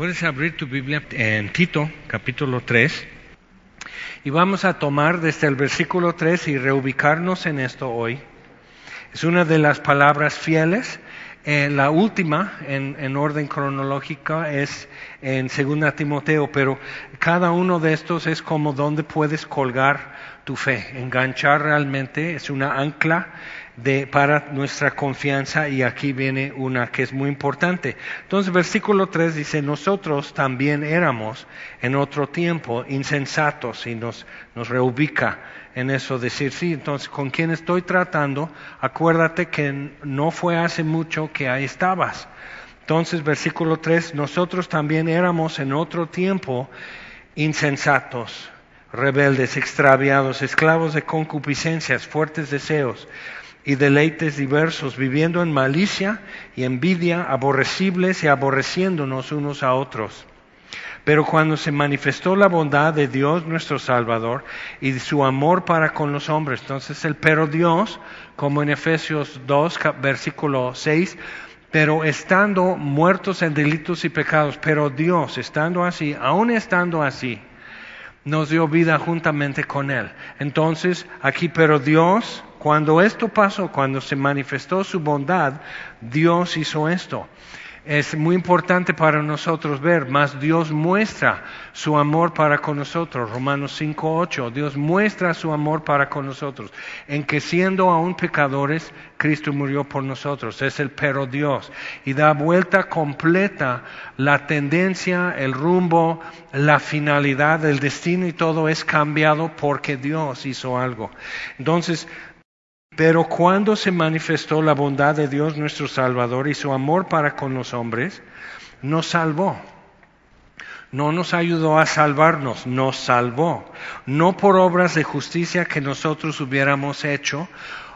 Puedes abrir tu Biblia en Tito, capítulo 3, y vamos a tomar desde el versículo 3 y reubicarnos en esto hoy. Es una de las palabras fieles. Eh, la última en, en, orden cronológico es en 2 Timoteo, pero cada uno de estos es como donde puedes colgar tu fe, enganchar realmente, es una ancla de, para nuestra confianza y aquí viene una que es muy importante. Entonces, versículo 3 dice, nosotros también éramos en otro tiempo insensatos y nos, nos reubica en eso, decir, sí, entonces, ¿con quién estoy tratando? Acuérdate que no fue hace mucho que ahí estabas. Entonces, versículo 3, nosotros también éramos en otro tiempo insensatos, rebeldes, extraviados, esclavos de concupiscencias, fuertes deseos y deleites diversos, viviendo en malicia y envidia, aborrecibles y aborreciéndonos unos a otros. Pero cuando se manifestó la bondad de Dios nuestro Salvador y su amor para con los hombres, entonces el pero Dios, como en Efesios 2, versículo 6, pero estando muertos en delitos y pecados, pero Dios, estando así, aún estando así, nos dio vida juntamente con Él. Entonces, aquí, pero Dios, cuando esto pasó, cuando se manifestó su bondad, Dios hizo esto es muy importante para nosotros ver, más Dios muestra su amor para con nosotros. Romanos 5.8, Dios muestra su amor para con nosotros, en que siendo aún pecadores, Cristo murió por nosotros. Es el pero Dios. Y da vuelta completa la tendencia, el rumbo, la finalidad, el destino y todo es cambiado porque Dios hizo algo. Entonces, pero cuando se manifestó la bondad de Dios nuestro Salvador y su amor para con los hombres, nos salvó. No nos ayudó a salvarnos, nos salvó. No por obras de justicia que nosotros hubiéramos hecho,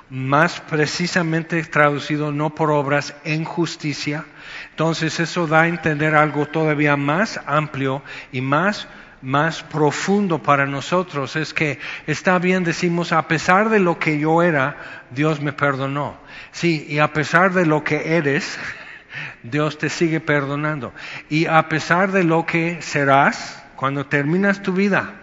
más precisamente traducido no por obras en justicia. Entonces eso da a entender algo todavía más amplio y más más profundo para nosotros es que está bien, decimos, a pesar de lo que yo era, Dios me perdonó. Sí, y a pesar de lo que eres, Dios te sigue perdonando. Y a pesar de lo que serás, cuando terminas tu vida,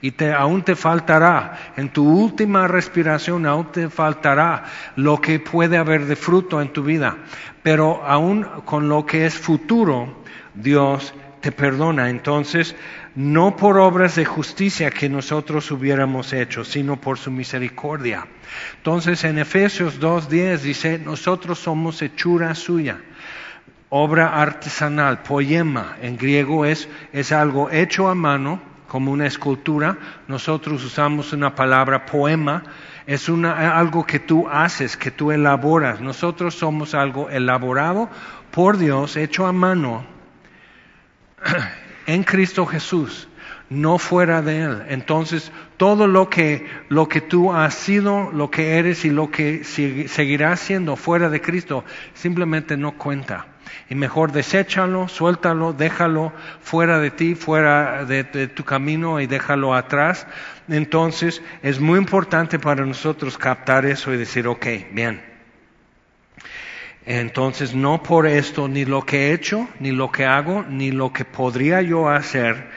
y te, aún te faltará, en tu última respiración aún te faltará lo que puede haber de fruto en tu vida, pero aún con lo que es futuro, Dios te perdona. Entonces, no por obras de justicia que nosotros hubiéramos hecho, sino por su misericordia. Entonces, en Efesios 2.10 dice, nosotros somos hechura suya. Obra artesanal, poema, en griego es, es algo hecho a mano, como una escultura. Nosotros usamos una palabra poema, es una, algo que tú haces, que tú elaboras. Nosotros somos algo elaborado por Dios, hecho a mano en Cristo Jesús, no fuera de Él. Entonces, todo lo que, lo que tú has sido, lo que eres y lo que seguirás siendo fuera de Cristo, simplemente no cuenta. Y mejor deséchalo, suéltalo, déjalo fuera de ti, fuera de, de tu camino y déjalo atrás. Entonces, es muy importante para nosotros captar eso y decir, ok, bien, entonces, no por esto, ni lo que he hecho, ni lo que hago, ni lo que podría yo hacer,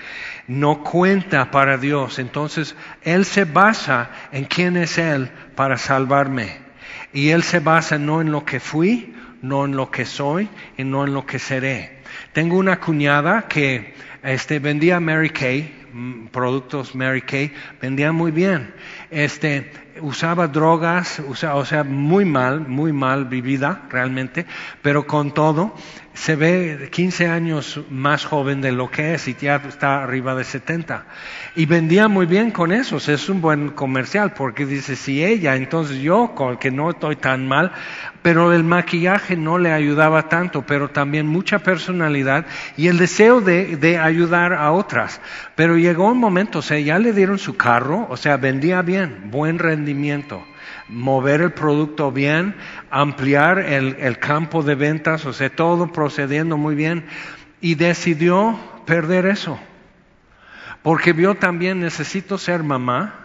no cuenta para Dios. Entonces, Él se basa en quién es Él para salvarme. Y Él se basa no en lo que fui, no en lo que soy y no en lo que seré. Tengo una cuñada que este, vendía Mary Kay, productos Mary Kay, vendía muy bien. Este, usaba drogas, o sea, muy mal, muy mal vivida realmente, pero con todo se ve 15 años más joven de lo que es y ya está arriba de 70. Y vendía muy bien con eso, es un buen comercial porque dice, si ella, entonces yo, con que no estoy tan mal, pero el maquillaje no le ayudaba tanto, pero también mucha personalidad y el deseo de, de ayudar a otras. Pero llegó un momento, o sea, ya le dieron su carro, o sea, vendía bien, buen rendimiento mover el producto bien, ampliar el, el, campo de ventas, o sea, todo procediendo muy bien, y decidió perder eso. Porque vio también, necesito ser mamá,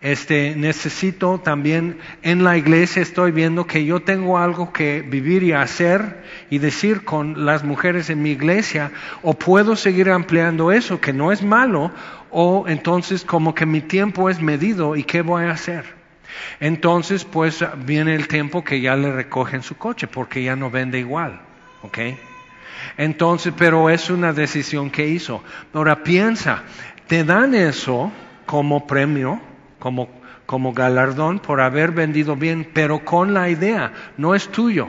Este, necesito también en la iglesia estoy viendo que yo tengo algo que vivir y hacer y decir con las mujeres en mi iglesia o puedo seguir ampliando eso que no es malo o entonces como que mi tiempo es medido y qué voy a hacer. Entonces pues viene el tiempo que ya le recogen su coche porque ya no vende igual, ¿ok? Entonces, pero es una decisión que hizo. Ahora piensa, te dan eso como premio como, como galardón por haber vendido bien, pero con la idea, no es tuyo,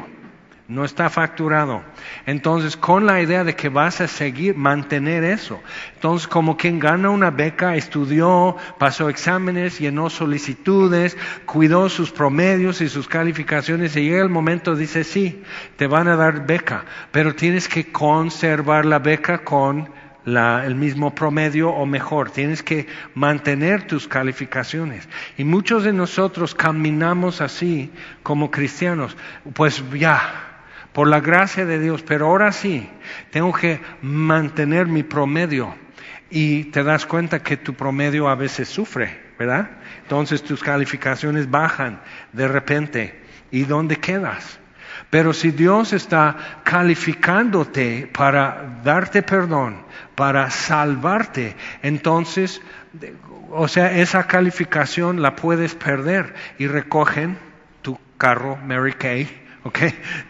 no está facturado. Entonces, con la idea de que vas a seguir, mantener eso. Entonces, como quien gana una beca, estudió, pasó exámenes, llenó solicitudes, cuidó sus promedios y sus calificaciones, y llega el momento, dice, sí, te van a dar beca, pero tienes que conservar la beca con el mismo promedio o mejor. Tienes que mantener tus calificaciones. Y muchos de nosotros caminamos así como cristianos. Pues ya, por la gracia de Dios, pero ahora sí, tengo que mantener mi promedio. Y te das cuenta que tu promedio a veces sufre, ¿verdad? Entonces tus calificaciones bajan de repente. ¿Y dónde quedas? Pero si Dios está calificándote para darte perdón, para salvarte, entonces, o sea, esa calificación la puedes perder y recogen tu carro Mary Kay, ¿ok?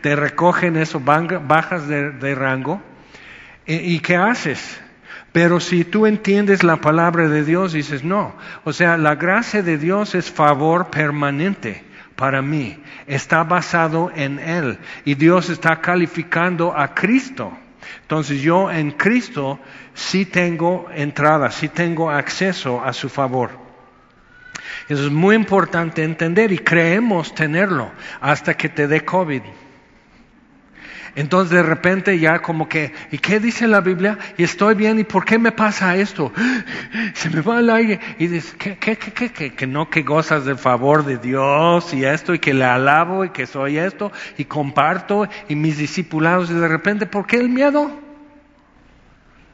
Te recogen eso, bajas de, rango. ¿Y qué haces? Pero si tú entiendes la palabra de Dios, dices, no, o sea, la gracia de Dios es favor permanente para mí, está basado en Él y Dios está calificando a Cristo. Entonces yo en Cristo sí tengo entrada, sí tengo acceso a su favor. Eso es muy importante entender y creemos tenerlo hasta que te dé COVID. Entonces de repente ya como que, ¿y qué dice la Biblia? Y estoy bien, ¿y por qué me pasa esto? Se me va el aire. Y dices, ¿qué, qué, qué, qué? Que no, que gozas del favor de Dios y esto, y que le alabo y que soy esto, y comparto, y mis discipulados, y de repente, ¿por qué el miedo?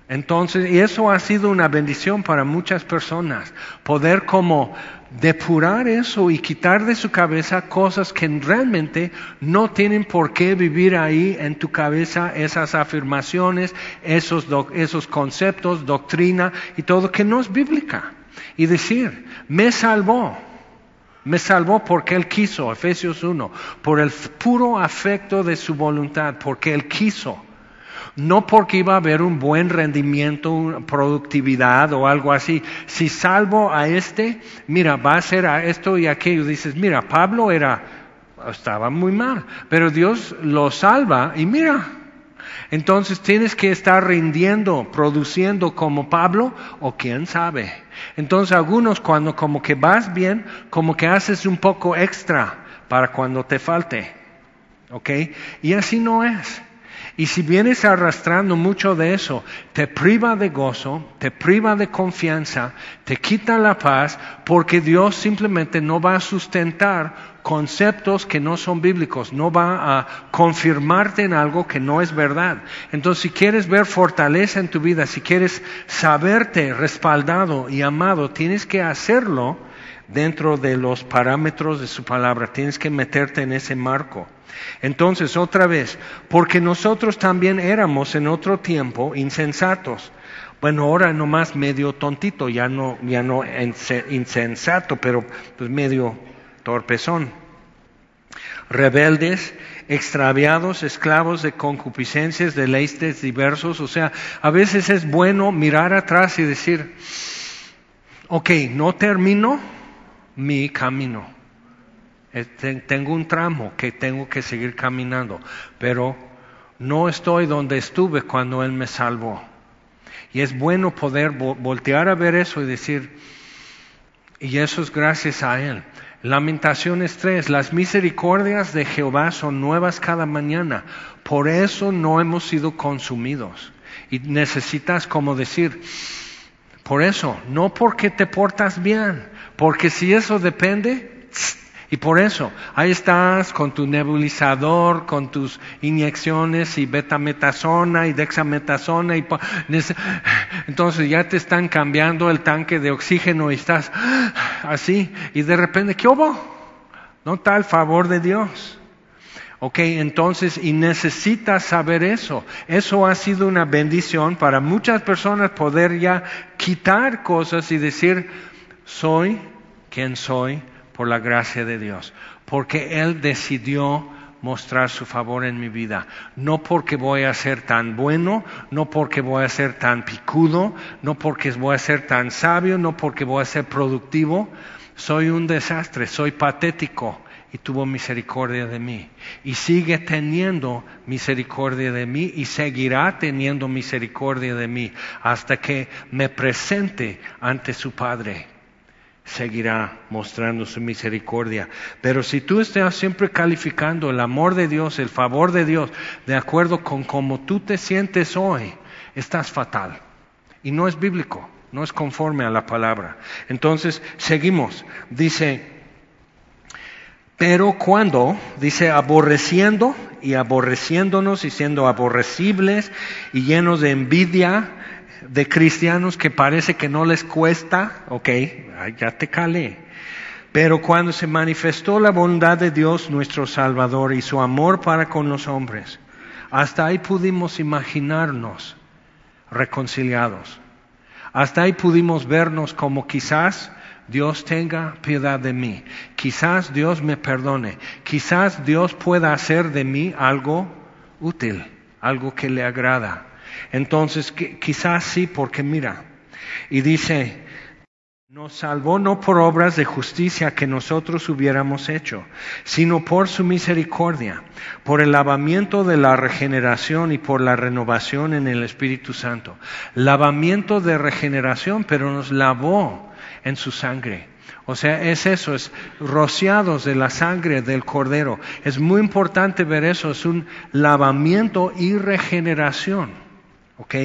Entonces, y eso ha sido una bendición para muchas personas, poder como depurar eso y quitar de su cabeza cosas que realmente no tienen por qué vivir ahí en tu cabeza, esas afirmaciones, esos, esos conceptos, doctrina y todo que no es bíblica. Y decir, me salvó. Me salvó porque Él quiso, Efesios 1, por el puro afecto de su voluntad, porque Él quiso no porque iba a haber un buen rendimiento, productividad o algo así. Si salvo a este, mira, va a ser a esto y aquello. Dices, mira, Pablo era, estaba muy mal, pero Dios lo salva y mira. Entonces tienes que estar rindiendo, produciendo como Pablo o quién sabe. Entonces algunos cuando como que vas bien, como que haces un poco extra para cuando te falte. ¿Ok? Y así no es. Y si vienes arrastrando mucho de eso, te priva de gozo, te priva de confianza, te quita la paz, porque Dios simplemente no va a sustentar conceptos que no son bíblicos, no va a confirmarte en algo que no es verdad. Entonces, si quieres ver fortaleza en tu vida, si quieres saberte respaldado y amado, tienes que hacerlo dentro de los parámetros de su palabra, tienes que meterte en ese marco. Entonces, otra vez, porque nosotros también éramos en otro tiempo insensatos. Bueno, ahora nomás medio tontito, ya no, ya no insensato, pero pues medio torpezón. Rebeldes, extraviados, esclavos de concupiscencias, de deleites diversos. O sea, a veces es bueno mirar atrás y decir, ok, no termino mi camino tengo un tramo que tengo que seguir caminando, pero no estoy donde estuve cuando Él me salvó. Y es bueno poder voltear a ver eso y decir, y eso es gracias a Él. Lamentaciones 3, las misericordias de Jehová son nuevas cada mañana, por eso no hemos sido consumidos. Y necesitas como decir, por eso, no porque te portas bien, porque si eso depende, y por eso, ahí estás con tu nebulizador, con tus inyecciones y betametasona y dexametasona y entonces ya te están cambiando el tanque de oxígeno y estás así, y de repente, ¿qué hubo? No el favor de Dios. Ok, entonces, y necesitas saber eso. Eso ha sido una bendición para muchas personas poder ya quitar cosas y decir, soy quien soy por la gracia de Dios. Porque Él decidió mostrar su favor en mi vida. No porque voy a ser tan bueno, no porque voy a ser tan picudo, no porque voy a ser tan sabio, no porque voy a ser productivo. Soy un desastre, soy patético y tuvo misericordia de mí. Y sigue teniendo misericordia de mí y seguirá teniendo misericordia de mí hasta que me presente ante su Padre seguirá mostrando su misericordia. Pero si tú estás siempre calificando el amor de Dios, el favor de Dios, de acuerdo con cómo tú te sientes hoy, estás fatal. Y no es bíblico, no es conforme a la palabra. Entonces, seguimos. Dice, pero cuando, dice, aborreciendo y aborreciéndonos y siendo aborrecibles y llenos de envidia, de cristianos que parece que no les cuesta, ok, ya te calé. Pero cuando se manifestó la bondad de Dios nuestro Salvador y su amor para con los hombres, hasta ahí pudimos imaginarnos reconciliados. Hasta ahí pudimos vernos como quizás Dios tenga piedad de mí, quizás Dios me perdone, quizás Dios pueda hacer de mí algo útil, algo que le agrada. Entonces, quizás sí, porque mira, y dice, nos salvó no por obras de justicia que nosotros hubiéramos hecho, sino por su misericordia, por el lavamiento de la regeneración y por la renovación en el Espíritu Santo. Lavamiento de regeneración, pero nos lavó en su sangre. O sea, es eso, es rociados de la sangre del cordero. Es muy importante ver eso, es un lavamiento y regeneración. ¿Ok?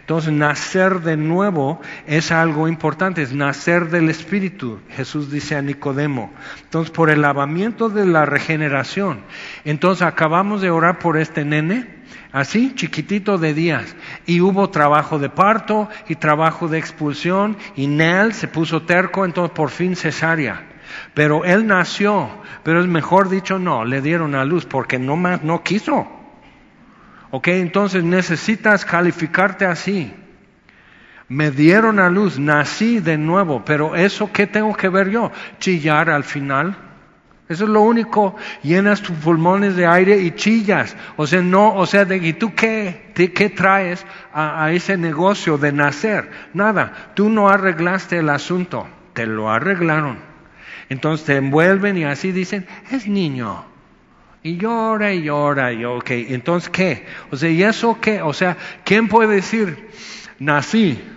Entonces, nacer de nuevo es algo importante, es nacer del Espíritu. Jesús dice a Nicodemo. Entonces, por el lavamiento de la regeneración. Entonces, acabamos de orar por este nene, así, chiquitito de días. Y hubo trabajo de parto y trabajo de expulsión. Y Nel se puso terco, entonces por fin cesárea. Pero él nació, pero es mejor dicho no, le dieron a luz porque no más no quiso. Ok, entonces necesitas calificarte así. Me dieron a luz, nací de nuevo, pero eso qué tengo que ver yo? Chillar al final. Eso es lo único. Llenas tus pulmones de aire y chillas. O sea, no, o sea, ¿y tú qué, qué traes a, a ese negocio de nacer? Nada. Tú no arreglaste el asunto. Te lo arreglaron. Entonces te envuelven y así dicen, es niño. Y llora y llora y ok, entonces ¿qué? O sea, ¿y eso qué? O sea, ¿quién puede decir, nací?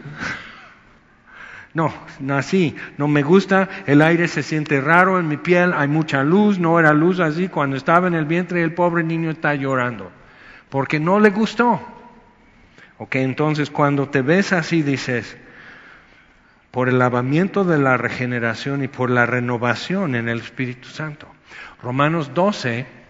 No, nací, no me gusta, el aire se siente raro en mi piel, hay mucha luz, no era luz así cuando estaba en el vientre el pobre niño está llorando, porque no le gustó. Ok, entonces cuando te ves así dices, por el lavamiento de la regeneración y por la renovación en el Espíritu Santo. Romanos 12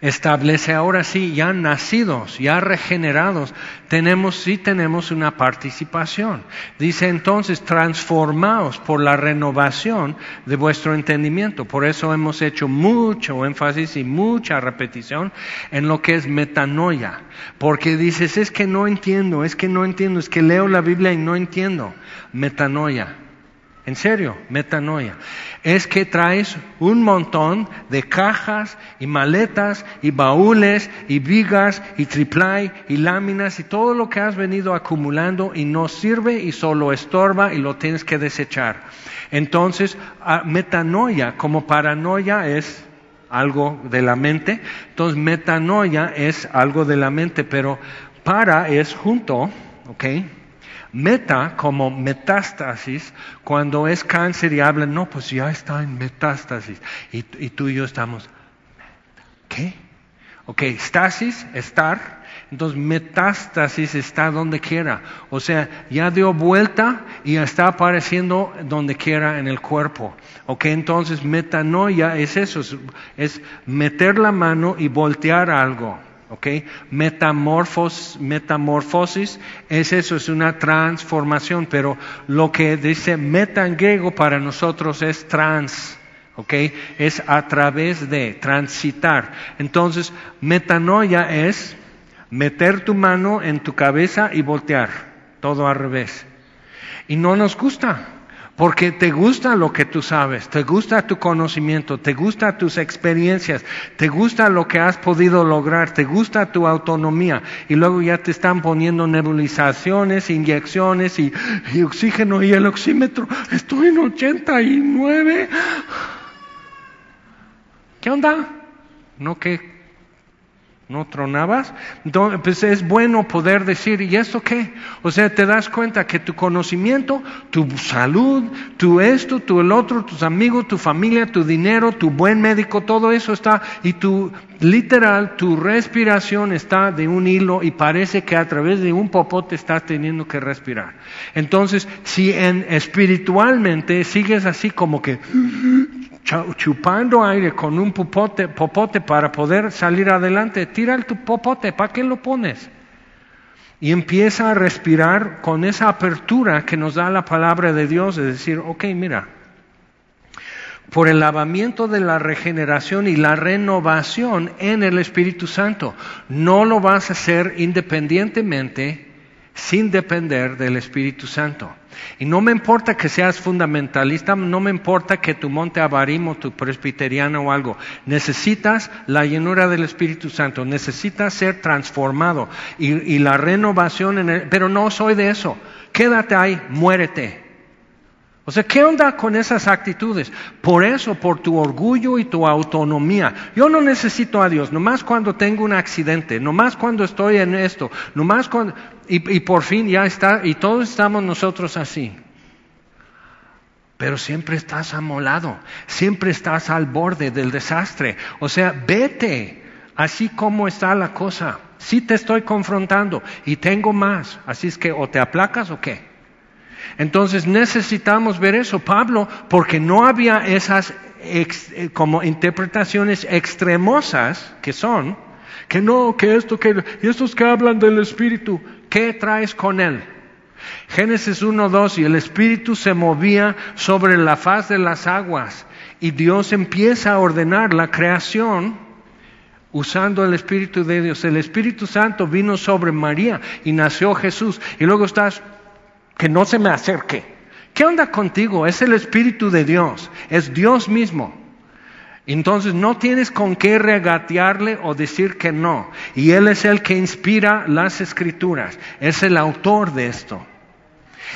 establece ahora sí, ya nacidos, ya regenerados, tenemos, sí tenemos una participación. Dice entonces, transformaos por la renovación de vuestro entendimiento. Por eso hemos hecho mucho énfasis y mucha repetición en lo que es metanoia. Porque dices, es que no entiendo, es que no entiendo, es que leo la Biblia y no entiendo. Metanoia. En serio, metanoia. Es que traes un montón de cajas y maletas y baúles y vigas y triplay y láminas y todo lo que has venido acumulando y no sirve y solo estorba y lo tienes que desechar. Entonces, metanoia como paranoia es algo de la mente. Entonces, metanoia es algo de la mente, pero para es junto, ¿ok? Meta como metástasis, cuando es cáncer y hablan, no, pues ya está en metástasis. Y, tú y yo estamos, ¿qué? Ok, stasis, estar. Entonces, metástasis está donde quiera. O sea, ya dio vuelta y está apareciendo donde quiera en el cuerpo. Ok, entonces metanoia es eso, es, es meter la mano y voltear algo. ¿Ok? Metamorfos, metamorfosis es eso, es una transformación, pero lo que dice meta en griego para nosotros es trans, ¿ok? Es a través de, transitar. Entonces, metanoia es meter tu mano en tu cabeza y voltear, todo al revés. Y no nos gusta. Porque te gusta lo que tú sabes, te gusta tu conocimiento, te gusta tus experiencias, te gusta lo que has podido lograr, te gusta tu autonomía. Y luego ya te están poniendo nebulizaciones, inyecciones y, oxígeno y el oxímetro. Estoy en 89. ¿Qué onda? ¿No que ¿No tronabas? Entonces, pues es bueno poder decir, ¿y esto qué? O sea, te das cuenta que tu conocimiento, tu salud, tu esto, tu el otro, tus amigos, tu familia, tu dinero, tu buen médico, todo eso está, y tu, literal, tu respiración está de un hilo y parece que a través de un popote estás teniendo que respirar. Entonces, si en, espiritualmente sigues así como que chupando aire con un popote, popote para poder salir adelante, tira el tu popote, ¿para qué lo pones? Y empieza a respirar con esa apertura que nos da la palabra de Dios, de decir, ok, mira, por el lavamiento de la regeneración y la renovación en el Espíritu Santo, no lo vas a hacer independientemente, sin depender del Espíritu Santo. Y no me importa que seas fundamentalista, no me importa que tu monte abarimo, tu presbiteriano o algo. Necesitas la llenura del Espíritu Santo, necesitas ser transformado y, la renovación en el... Pero no soy de eso. Quédate ahí, muérete. O sea, ¿qué onda con esas actitudes? Por eso, por tu orgullo y tu autonomía. Yo no necesito a Dios, nomás cuando tengo un accidente, nomás cuando estoy en esto, nomás cuando... Y, por fin ya está, y todos estamos nosotros así. Pero siempre estás amolado, siempre estás al borde del desastre. O sea, vete, así como está la cosa. Sí te estoy confrontando y tengo más. Así es que o te aplacas o qué. Entonces necesitamos ver eso, Pablo, porque no había esas eh, como interpretaciones extremosas que son, que no, que esto, que y estos que hablan del Espíritu, ¿qué traes con él? Génesis 1, 2, y el Espíritu se movía sobre la faz de las aguas, y Dios empieza a ordenar la creación usando el Espíritu de Dios. El Espíritu Santo vino sobre María y nació Jesús. Y luego estás que no se me acerque. ¿Qué onda contigo? Es el Espíritu de Dios, es Dios mismo. Entonces no tienes con qué regatearle o decir que no. Y Él es el que inspira las escrituras, es el autor de esto.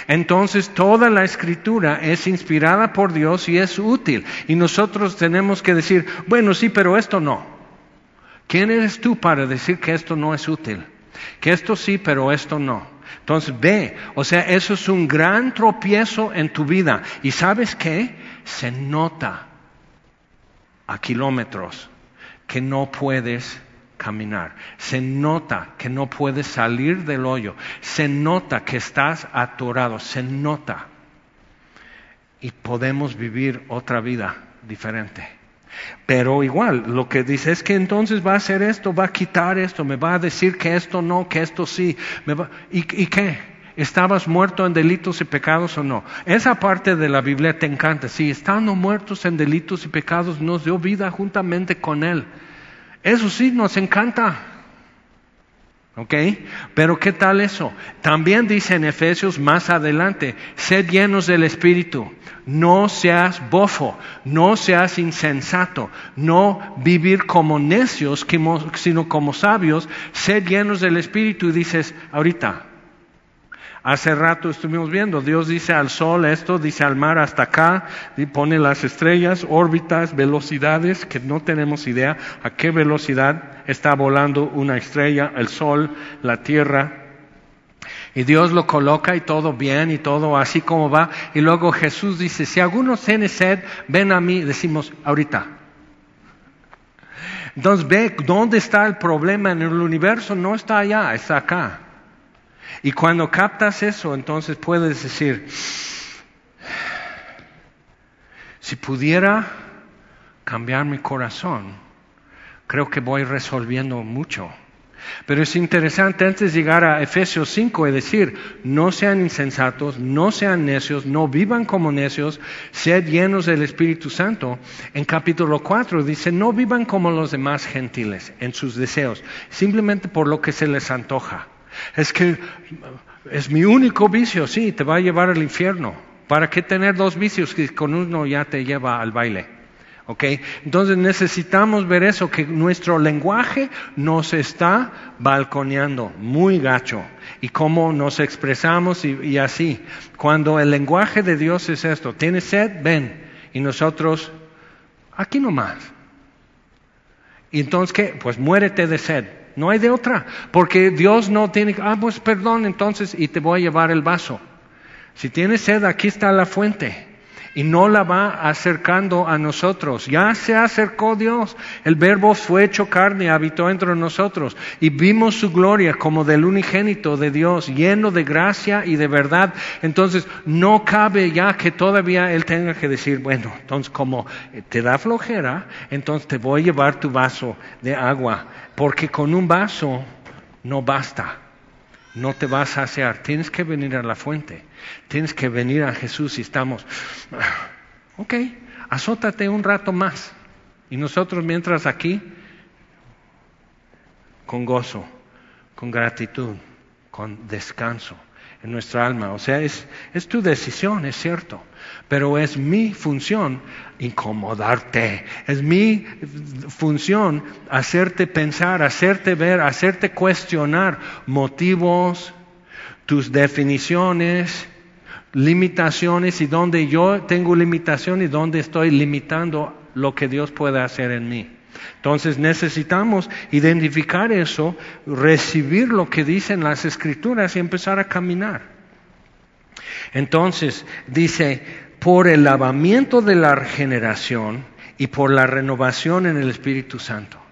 Entonces toda la escritura es inspirada por Dios y es útil. Y nosotros tenemos que decir, bueno, sí, pero esto no. ¿Quién eres tú para decir que esto no es útil? Que esto sí, pero esto no. Entonces ve, o sea, eso es un gran tropiezo en tu vida. ¿Y sabes qué? Se nota a kilómetros que no puedes caminar. Se nota que no puedes salir del hoyo. Se nota que estás atorado. Se nota. Y podemos vivir otra vida diferente. Pero igual, lo que dice es que entonces va a hacer esto, va a quitar esto, me va a decir que esto no, que esto sí. ¿Y, ¿Y qué? ¿Estabas muerto en delitos y pecados o no? Esa parte de la Biblia te encanta. Si estando muertos en delitos y pecados, nos dio vida juntamente con Él. Eso sí, nos encanta. ¿Ok? Pero ¿qué tal eso? También dice en Efesios más adelante, sed llenos del Espíritu, no seas bofo, no seas insensato, no vivir como necios, sino como sabios, sed llenos del Espíritu y dices, ahorita, Hace rato estuvimos viendo, Dios dice al sol esto, dice al mar hasta acá, pone las estrellas, órbitas, velocidades, que no tenemos idea a qué velocidad está volando una estrella, el sol, la tierra. Y Dios lo coloca y todo bien y todo así como va. Y luego Jesús dice, si alguno tiene sed, ven a mí, decimos ahorita. Entonces ve dónde está el problema en el universo, no está allá, está acá. Y cuando captas eso, entonces puedes decir, si pudiera cambiar mi corazón, creo que voy resolviendo mucho. Pero es interesante antes de llegar a Efesios 5 y decir, no sean insensatos, no sean necios, no vivan como necios, sed llenos del Espíritu Santo. En capítulo 4 dice, no vivan como los demás gentiles en sus deseos, simplemente por lo que se les antoja. Es que es mi único vicio, sí, te va a llevar al infierno. ¿Para qué tener dos vicios que con uno ya te lleva al baile? Entonces necesitamos ver eso, que nuestro lenguaje nos está balconeando muy gacho y cómo nos expresamos y, así. Cuando el lenguaje de Dios es esto, tienes sed, ven, y nosotros, aquí nomás. Y entonces, ¿qué? Pues muérete de sed. No hay de otra, porque Dios no tiene, ah, pues perdón entonces y te voy a llevar el vaso. Si tienes sed, aquí está la fuente y no la va acercando a nosotros. Ya se acercó Dios. El verbo fue hecho carne, habitó entre nosotros y vimos su gloria como del unigénito de Dios, lleno de gracia y de verdad. Entonces no cabe ya que todavía Él tenga que decir, bueno, entonces como te da flojera, entonces te voy a llevar tu vaso de agua, porque con un vaso no basta no te vas a saciar. Tienes que venir a la fuente. Tienes que venir a Jesús y estamos, ok, azótate un rato más. Y nosotros mientras aquí, con gozo, con gratitud, con descanso en nuestra alma. O sea, es, es tu decisión, es cierto, pero es mi función incomodarte, es mi función hacerte pensar, hacerte ver, hacerte cuestionar motivos, tus definiciones, limitaciones y donde yo tengo limitación y donde estoy limitando lo que Dios puede hacer en mí. Entonces necesitamos identificar eso, recibir lo que dicen las escrituras y empezar a caminar. Entonces dice, por el lavamiento de la regeneración y por la renovación en el Espíritu Santo.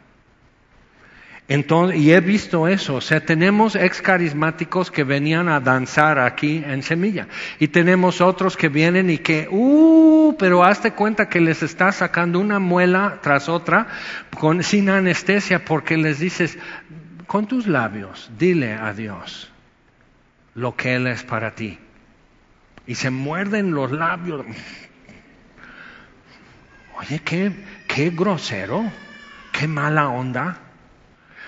Entonces, y he visto eso, o sea, tenemos ex carismáticos que venían a danzar aquí en Semilla y tenemos otros que vienen y que, uh, pero hazte cuenta que les está sacando una muela tras otra sin anestesia porque les dices, con tus labios, dile a Dios lo que Él es para ti. Y se muerden los labios. Oye, qué, qué grosero, qué mala onda.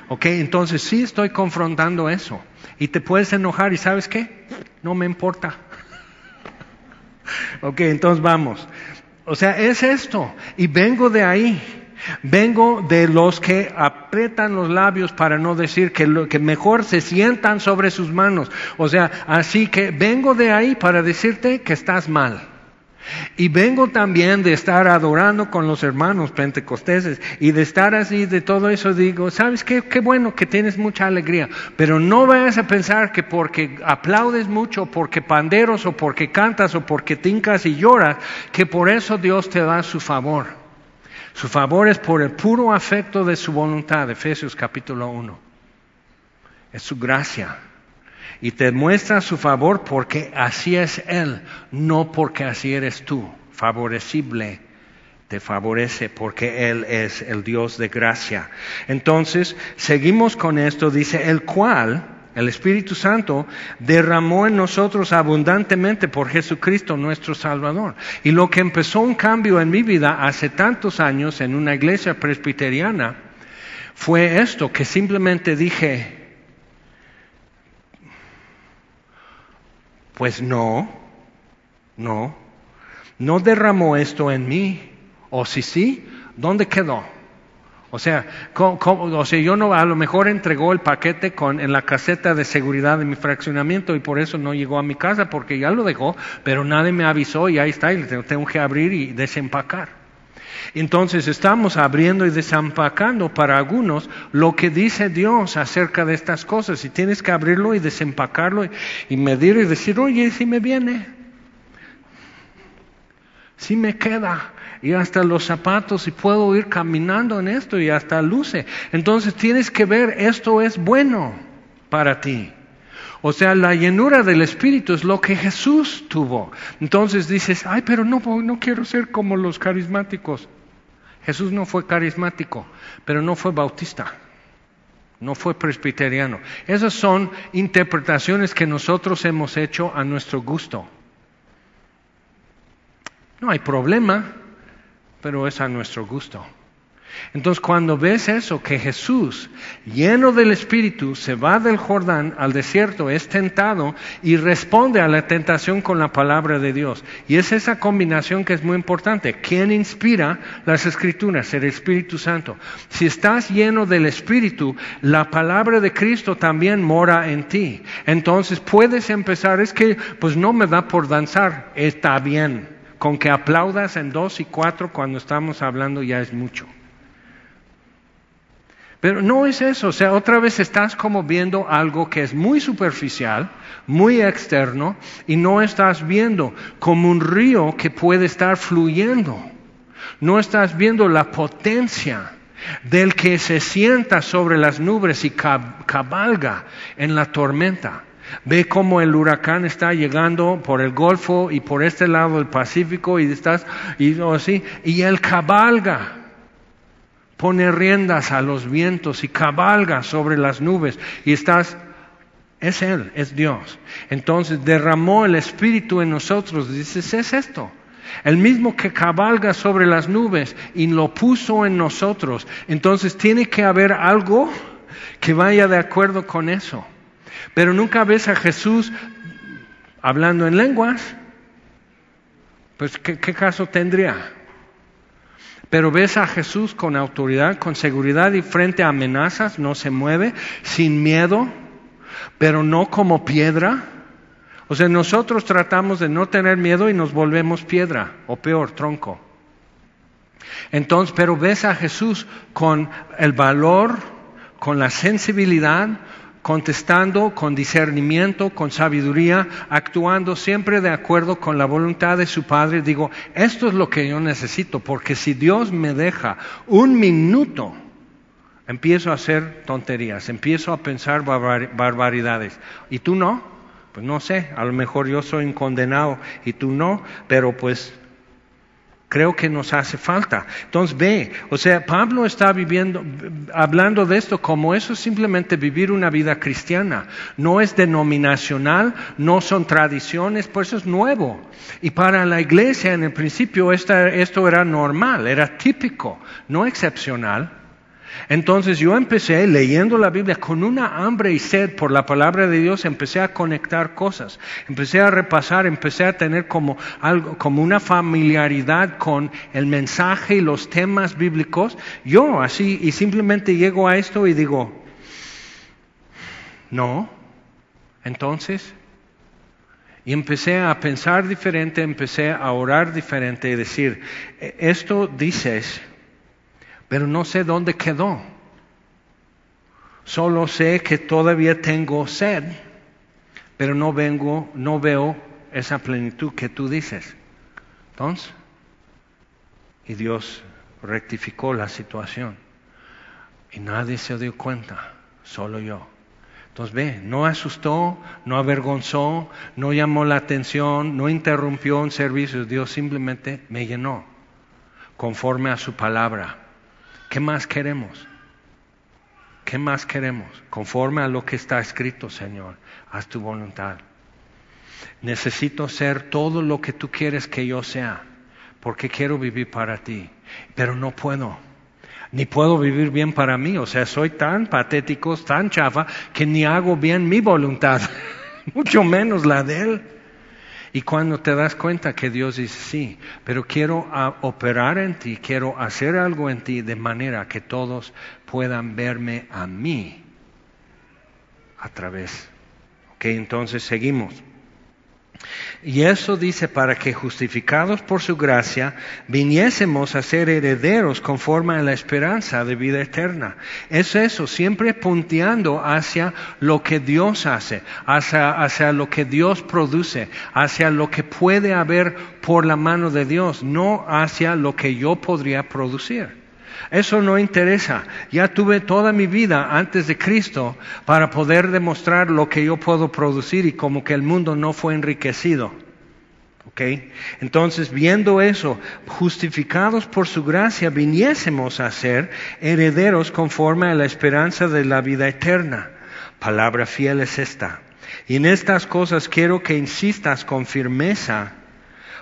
Ok, entonces sí estoy confrontando eso. Y te puedes enojar y sabes qué, no me importa. ok, entonces vamos. O sea, es esto. Y vengo de ahí. Vengo de los que apretan los labios para no decir que, lo, que mejor se sientan sobre sus manos. O sea, así que vengo de ahí para decirte que estás mal. Y vengo también de estar adorando con los hermanos pentecosteses y de estar así, de todo eso digo, ¿sabes qué? Qué bueno que tienes mucha alegría, pero no vayas a pensar que porque aplaudes mucho, porque panderos o porque cantas o porque tincas y lloras, que por eso Dios te da su favor. Su favor es por el puro afecto de su voluntad, Efesios capítulo 1. Es su gracia y te muestra su favor porque así es Él, no porque así eres tú, favorecible. Te favorece porque Él es el Dios de gracia. Entonces, seguimos con esto, dice, el cual, el Espíritu Santo, derramó en nosotros abundantemente por Jesucristo nuestro Salvador. Y lo que empezó un cambio en mi vida hace tantos años en una iglesia presbiteriana fue esto, que simplemente dije, Pues no, no, no derramó esto en mí. O si sí, ¿dónde quedó? O sea, o sea, yo no, a lo mejor entregó el paquete con, en la caseta de seguridad de mi fraccionamiento y por eso no llegó a mi casa porque ya lo dejó, pero nadie me avisó y ahí está, y tengo que abrir y desempacar. Entonces estamos abriendo y desempacando para algunos lo que dice Dios acerca de estas cosas y tienes que abrirlo y desempacarlo y, medir y decir, oye, si me viene, si me queda y hasta los zapatos y puedo ir caminando en esto y hasta luce. Entonces tienes que ver, esto es bueno para ti. O sea, la llenura del Espíritu es lo que Jesús tuvo. Entonces dices, ay, pero no, no quiero ser como los carismáticos. Jesús no fue carismático, pero no fue bautista. no fue presbiteriano. Esas son interpretaciones que nosotros hemos hecho a nuestro gusto. No hay problema, pero es a nuestro gusto. Entonces cuando ves eso, que Jesús, lleno del Espíritu, se va del Jordán al desierto, es tentado y responde a la tentación con la palabra de Dios. Y es esa combinación que es muy importante. ¿Quién inspira las escrituras? El Espíritu Santo. Si estás lleno del Espíritu, la palabra de Cristo también mora en ti. Entonces puedes empezar, es que pues no me da por danzar, está bien. Con que aplaudas en dos y cuatro cuando estamos hablando ya es mucho. Pero no es eso, o sea, otra vez estás como viendo algo que es muy superficial, muy externo, y no estás viendo como un río que puede estar fluyendo. No estás viendo la potencia del que se sienta sobre las nubes y cabalga en la tormenta. Ve cómo el huracán está llegando por el Golfo y por este lado del Pacífico y estás y así y él cabalga pone riendas a los vientos y cabalga sobre las nubes y estás, es Él, es Dios. Entonces derramó el Espíritu en nosotros, dices, es esto. El mismo que cabalga sobre las nubes y lo puso en nosotros. Entonces tiene que haber algo que vaya de acuerdo con eso. Pero nunca ves a Jesús hablando en lenguas. Pues, ¿qué, qué caso tendría? Pero ves a Jesús con autoridad, con seguridad y frente a amenazas, no se mueve, sin miedo, pero no como piedra. O sea, nosotros tratamos de no tener miedo y nos volvemos piedra, o peor, tronco. Entonces, pero ves a Jesús con el valor, con la sensibilidad, contestando con discernimiento, con sabiduría, actuando siempre de acuerdo con la voluntad de su Padre, digo, esto es lo que yo necesito, porque si Dios me deja un minuto, empiezo a hacer tonterías, empiezo a pensar barbaridades. ¿Y tú no? Pues no sé, a lo mejor yo soy un condenado y tú no, pero pues Creo que nos hace falta. Entonces ve, o sea, Pablo está viviendo, hablando de esto como eso es simplemente vivir una vida cristiana. No es denominacional, no son tradiciones, pues eso es nuevo. Y para la iglesia en el principio esto era normal, era típico, no excepcional. Entonces yo empecé leyendo la Biblia con una hambre y sed por la palabra de Dios, empecé a conectar cosas, empecé a repasar, empecé a tener como algo, como una familiaridad con el mensaje y los temas bíblicos. Yo así, y simplemente llego a esto y digo, no, entonces, y empecé a pensar diferente, empecé a orar diferente y decir, e-, esto dices, pero no sé dónde quedó. Solo sé que todavía tengo sed, pero no vengo, no veo esa plenitud que tú dices. Entonces, y Dios rectificó la situación. Y nadie se dio cuenta, solo yo. Entonces ve, no asustó, no avergonzó, no llamó la atención, no interrumpió un servicio. Dios simplemente me llenó conforme a su palabra. ¿Qué más queremos? ¿Qué más queremos? Conforme a lo que está escrito, Señor, haz tu voluntad. Necesito ser todo lo que tú quieres que yo sea, porque quiero vivir para ti, pero no puedo. Ni puedo vivir bien para mí, o sea, soy tan patético, tan chafa, que ni hago bien mi voluntad, mucho menos la de Él. Y cuando te das cuenta que Dios dice, sí, pero quiero ah, operar en ti, quiero hacer algo en ti de manera que todos puedan verme a mí a través. Ok, entonces seguimos. Y eso dice para que justificados por su gracia viniésemos a ser herederos conforme a la esperanza de vida eterna. Es eso, siempre punteando hacia lo que Dios hace, hacia, hacia lo que Dios produce, hacia lo que puede haber por la mano de Dios, no hacia lo que yo podría producir. Eso no interesa. Ya tuve toda mi vida antes de Cristo para poder demostrar lo que yo puedo producir y como que el mundo no fue enriquecido. Entonces, viendo eso, justificados por su gracia, viniésemos a ser herederos conforme a la esperanza de la vida eterna. Palabra fiel es esta. Y en estas cosas quiero que insistas con firmeza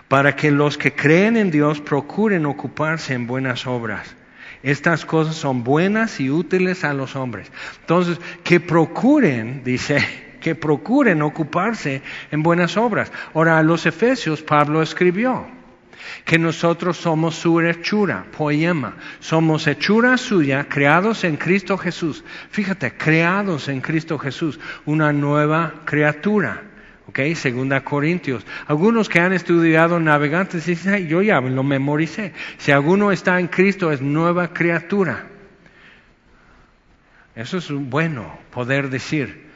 para que los que creen en Dios procuren ocuparse en buenas obras. Estas cosas son buenas y útiles a los hombres. Entonces, que procuren, dice, que procuren ocuparse en buenas obras. Ahora, a los Efesios Pablo escribió que nosotros somos su hechura, poema, somos hechura suya, creados en Cristo Jesús. Fíjate, creados en Cristo Jesús, una nueva criatura. ¿Ok? Segunda Corintios. Algunos que han estudiado navegantes dicen, yo ya lo memoricé. Si alguno está en Cristo es nueva criatura. Eso es bueno poder decir.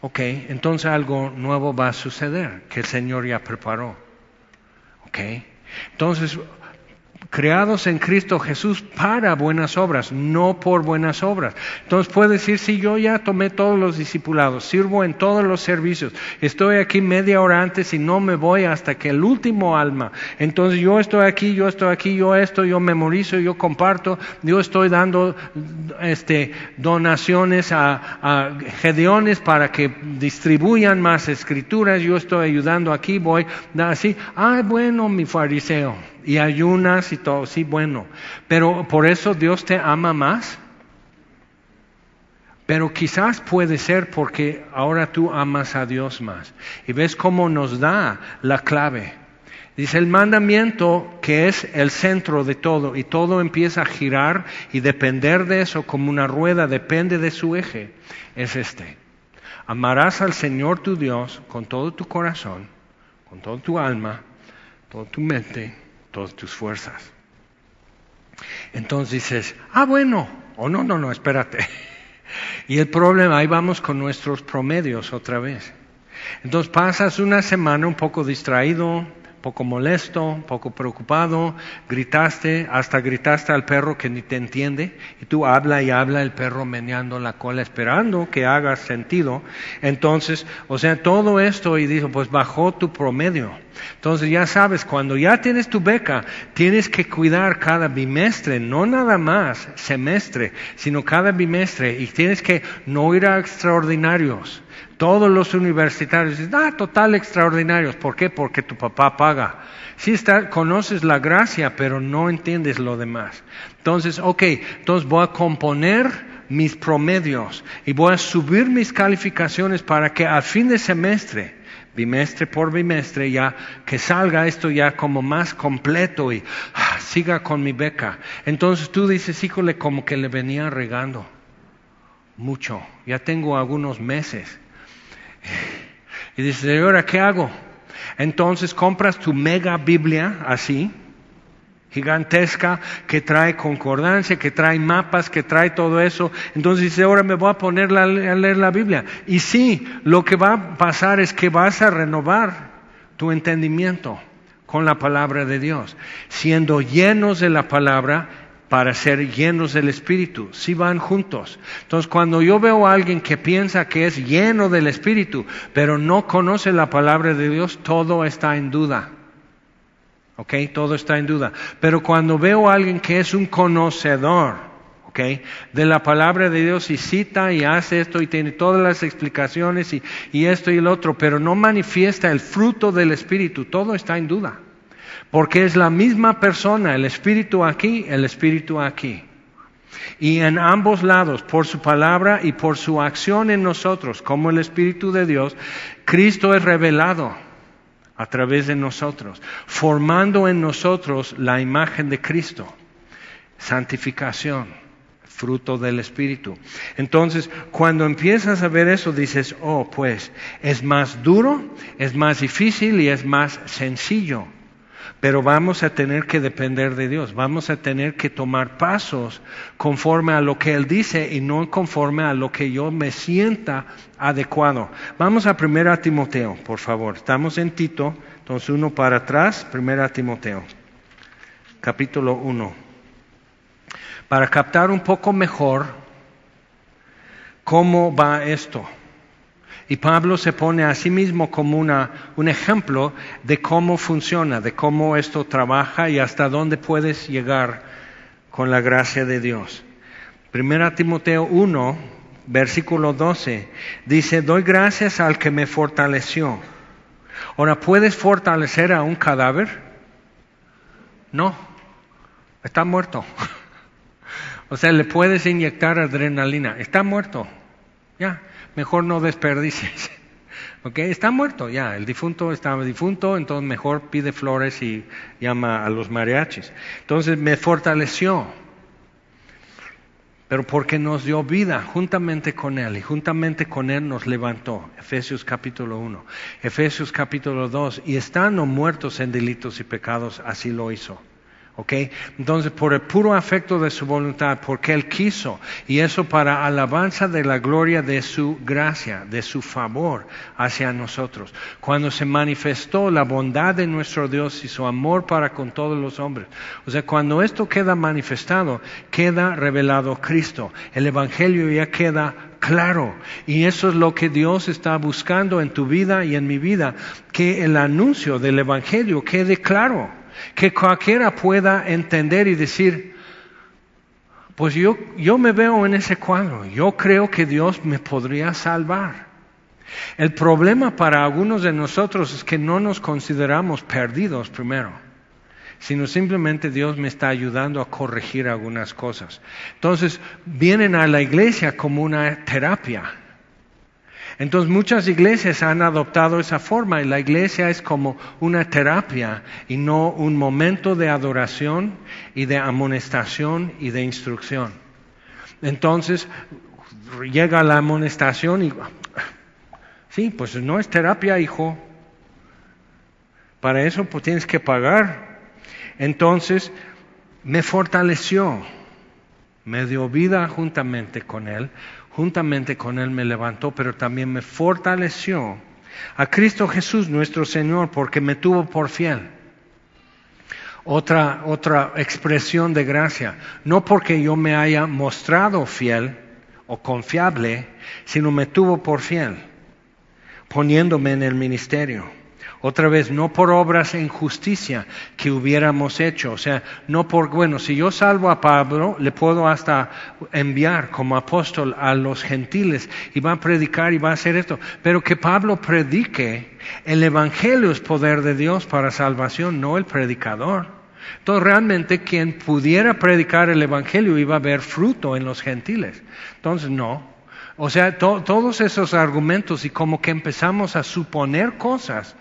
Ok, entonces algo nuevo va a suceder que el Señor ya preparó. Ok, entonces creados en Cristo Jesús para buenas obras, no por buenas obras. Entonces puede decir, si yo ya tomé todos los discipulados, sirvo en todos los servicios, estoy aquí media hora antes y no me voy hasta que el último alma. Entonces yo estoy aquí, yo estoy aquí, yo esto, yo memorizo, yo comparto, yo estoy dando este, donaciones a, a Gedeones para que distribuyan más escrituras, yo estoy ayudando aquí, voy así, ah, bueno, mi fariseo y ayunas y todo, sí, bueno, pero por eso Dios te ama más. Pero quizás puede ser porque ahora tú amas a Dios más. Y ves cómo nos da la clave. Dice el mandamiento que es el centro de todo y todo empieza a girar y depender de eso como una rueda depende de su eje. Es este. Amarás al Señor tu Dios con todo tu corazón, con toda tu alma, toda tu mente todas tus fuerzas. Entonces dices, ah, bueno, o no, no, no, espérate. Y el problema, ahí vamos con nuestros promedios otra vez. Entonces pasas una semana un poco distraído, poco molesto, poco preocupado, gritaste, hasta gritaste al perro que ni te entiende, y tú habla y habla el perro meneando la cola esperando que hagas sentido. Entonces, o sea, todo esto y dijo, pues bajó tu promedio. Entonces ya sabes, cuando ya tienes tu beca, tienes que cuidar cada bimestre, no nada más semestre, sino cada bimestre, y tienes que no ir a extraordinarios todos los universitarios dicen, ah, total extraordinarios. ¿Por qué? Porque tu papá paga. Sí está, conoces la gracia, pero no entiendes lo demás. Entonces, ok, entonces voy a componer mis promedios y voy a subir mis calificaciones para que a fin de semestre, bimestre por bimestre, ya que salga esto ya como más completo y ah, siga con mi beca. Entonces tú dices, híjole, como que le venía regando mucho. Ya tengo algunos meses. Y dices, ahora qué hago? Entonces compras tu mega Biblia así, gigantesca, que trae concordancia, que trae mapas, que trae todo eso. Entonces dice, ahora me voy a poner a leer la Biblia. Y sí, lo que va a pasar es que vas a renovar tu entendimiento con la palabra de Dios, siendo llenos de la palabra para ser llenos del Espíritu, si van juntos. Entonces, cuando yo veo a alguien que piensa que es lleno del Espíritu, pero no conoce la palabra de Dios, todo está en duda. ¿Ok? Todo está en duda. Pero cuando veo a alguien que es un conocedor, ¿ok? De la palabra de Dios y cita y hace esto y tiene todas las explicaciones y, y esto y el otro, pero no manifiesta el fruto del Espíritu, todo está en duda. Porque es la misma persona, el Espíritu aquí, el Espíritu aquí. Y en ambos lados, por su palabra y por su acción en nosotros, como el Espíritu de Dios, Cristo es revelado a través de nosotros, formando en nosotros la imagen de Cristo. Santificación, fruto del Espíritu. Entonces, cuando empiezas a ver eso, dices, oh, pues, es más duro, es más difícil y es más sencillo pero vamos a tener que depender de Dios, vamos a tener que tomar pasos conforme a lo que Él dice y no conforme a lo que yo me sienta adecuado. Vamos a 1 Timoteo, por favor. Estamos en Tito, entonces uno para atrás, 1 Timoteo, capítulo 1. Para captar un poco mejor cómo va esto. Y Pablo se pone a sí mismo como una, un ejemplo de cómo funciona, de cómo esto trabaja y hasta dónde puedes llegar con la gracia de Dios. Primera Timoteo 1, versículo 12, dice, doy gracias al que me fortaleció. Ahora, ¿puedes fortalecer a un cadáver? No, está muerto. o sea, le puedes inyectar adrenalina, está muerto. Ya, mejor no desperdicies. ¿Ok? Está muerto ya, el difunto estaba difunto, entonces mejor pide flores y llama a los mariachis. Entonces me fortaleció, pero porque nos dio vida juntamente con Él y juntamente con Él nos levantó. Efesios capítulo 1, Efesios capítulo 2, y estando muertos en delitos y pecados, así lo hizo. Entonces, por el puro afecto de su voluntad, porque Él quiso, y eso para alabanza de la gloria de su gracia, de su favor hacia nosotros. Cuando se manifestó la bondad de nuestro Dios y su amor para con todos los hombres. O sea, cuando esto queda manifestado, queda revelado Cristo. El Evangelio ya queda claro. Y eso es lo que Dios está buscando en tu vida y en mi vida, que el anuncio del Evangelio quede claro que cualquiera pueda entender y decir, pues yo, yo me veo en ese cuadro, yo creo que Dios me podría salvar. El problema para algunos de nosotros es que no nos consideramos perdidos primero, sino simplemente Dios me está ayudando a corregir algunas cosas. Entonces, vienen a la iglesia como una terapia entonces muchas iglesias han adoptado esa forma y la iglesia es como una terapia y no un momento de adoración y de amonestación y de instrucción. Entonces llega la amonestación y, sí, pues no es terapia, hijo. Para eso pues tienes que pagar. Entonces me fortaleció, me dio vida juntamente con él, juntamente con Él me levantó, pero también me fortaleció a Cristo Jesús nuestro Señor, porque me tuvo por fiel. Otra, otra expresión de gracia, no porque yo me haya mostrado fiel o confiable, sino me tuvo por fiel, poniéndome en el ministerio. Otra vez, no por obras en justicia que hubiéramos hecho. O sea, no por, bueno, si yo salvo a Pablo, le puedo hasta enviar como apóstol a los gentiles y va a predicar y va a hacer esto. Pero que Pablo predique, el Evangelio es poder de Dios para salvación, no el predicador. Entonces realmente quien pudiera predicar el Evangelio iba a ver fruto en los gentiles. Entonces no. O sea, todos esos argumentos y como que empezamos a suponer cosas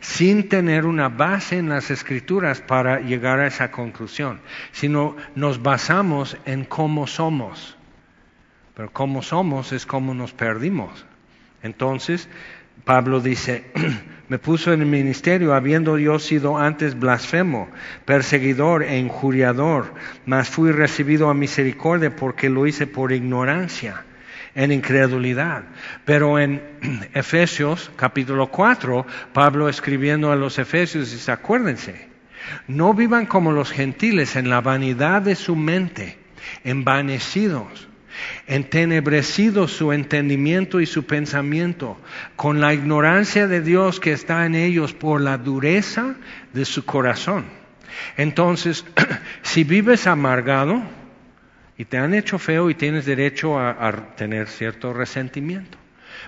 sin tener una base en las escrituras para llegar a esa conclusión, sino nos basamos en cómo somos. Pero cómo somos es cómo nos perdimos. Entonces, Pablo dice, me puso en el ministerio habiendo yo sido antes blasfemo, perseguidor e injuriador, mas fui recibido a misericordia porque lo hice por ignorancia en incredulidad. Pero en Efesios capítulo 4, Pablo escribiendo a los Efesios dice, acuérdense, no vivan como los gentiles en la vanidad de su mente, envanecidos, entenebrecido su entendimiento y su pensamiento, con la ignorancia de Dios que está en ellos por la dureza de su corazón. Entonces, si vives amargado, y te han hecho feo y tienes derecho a, tener cierto resentimiento.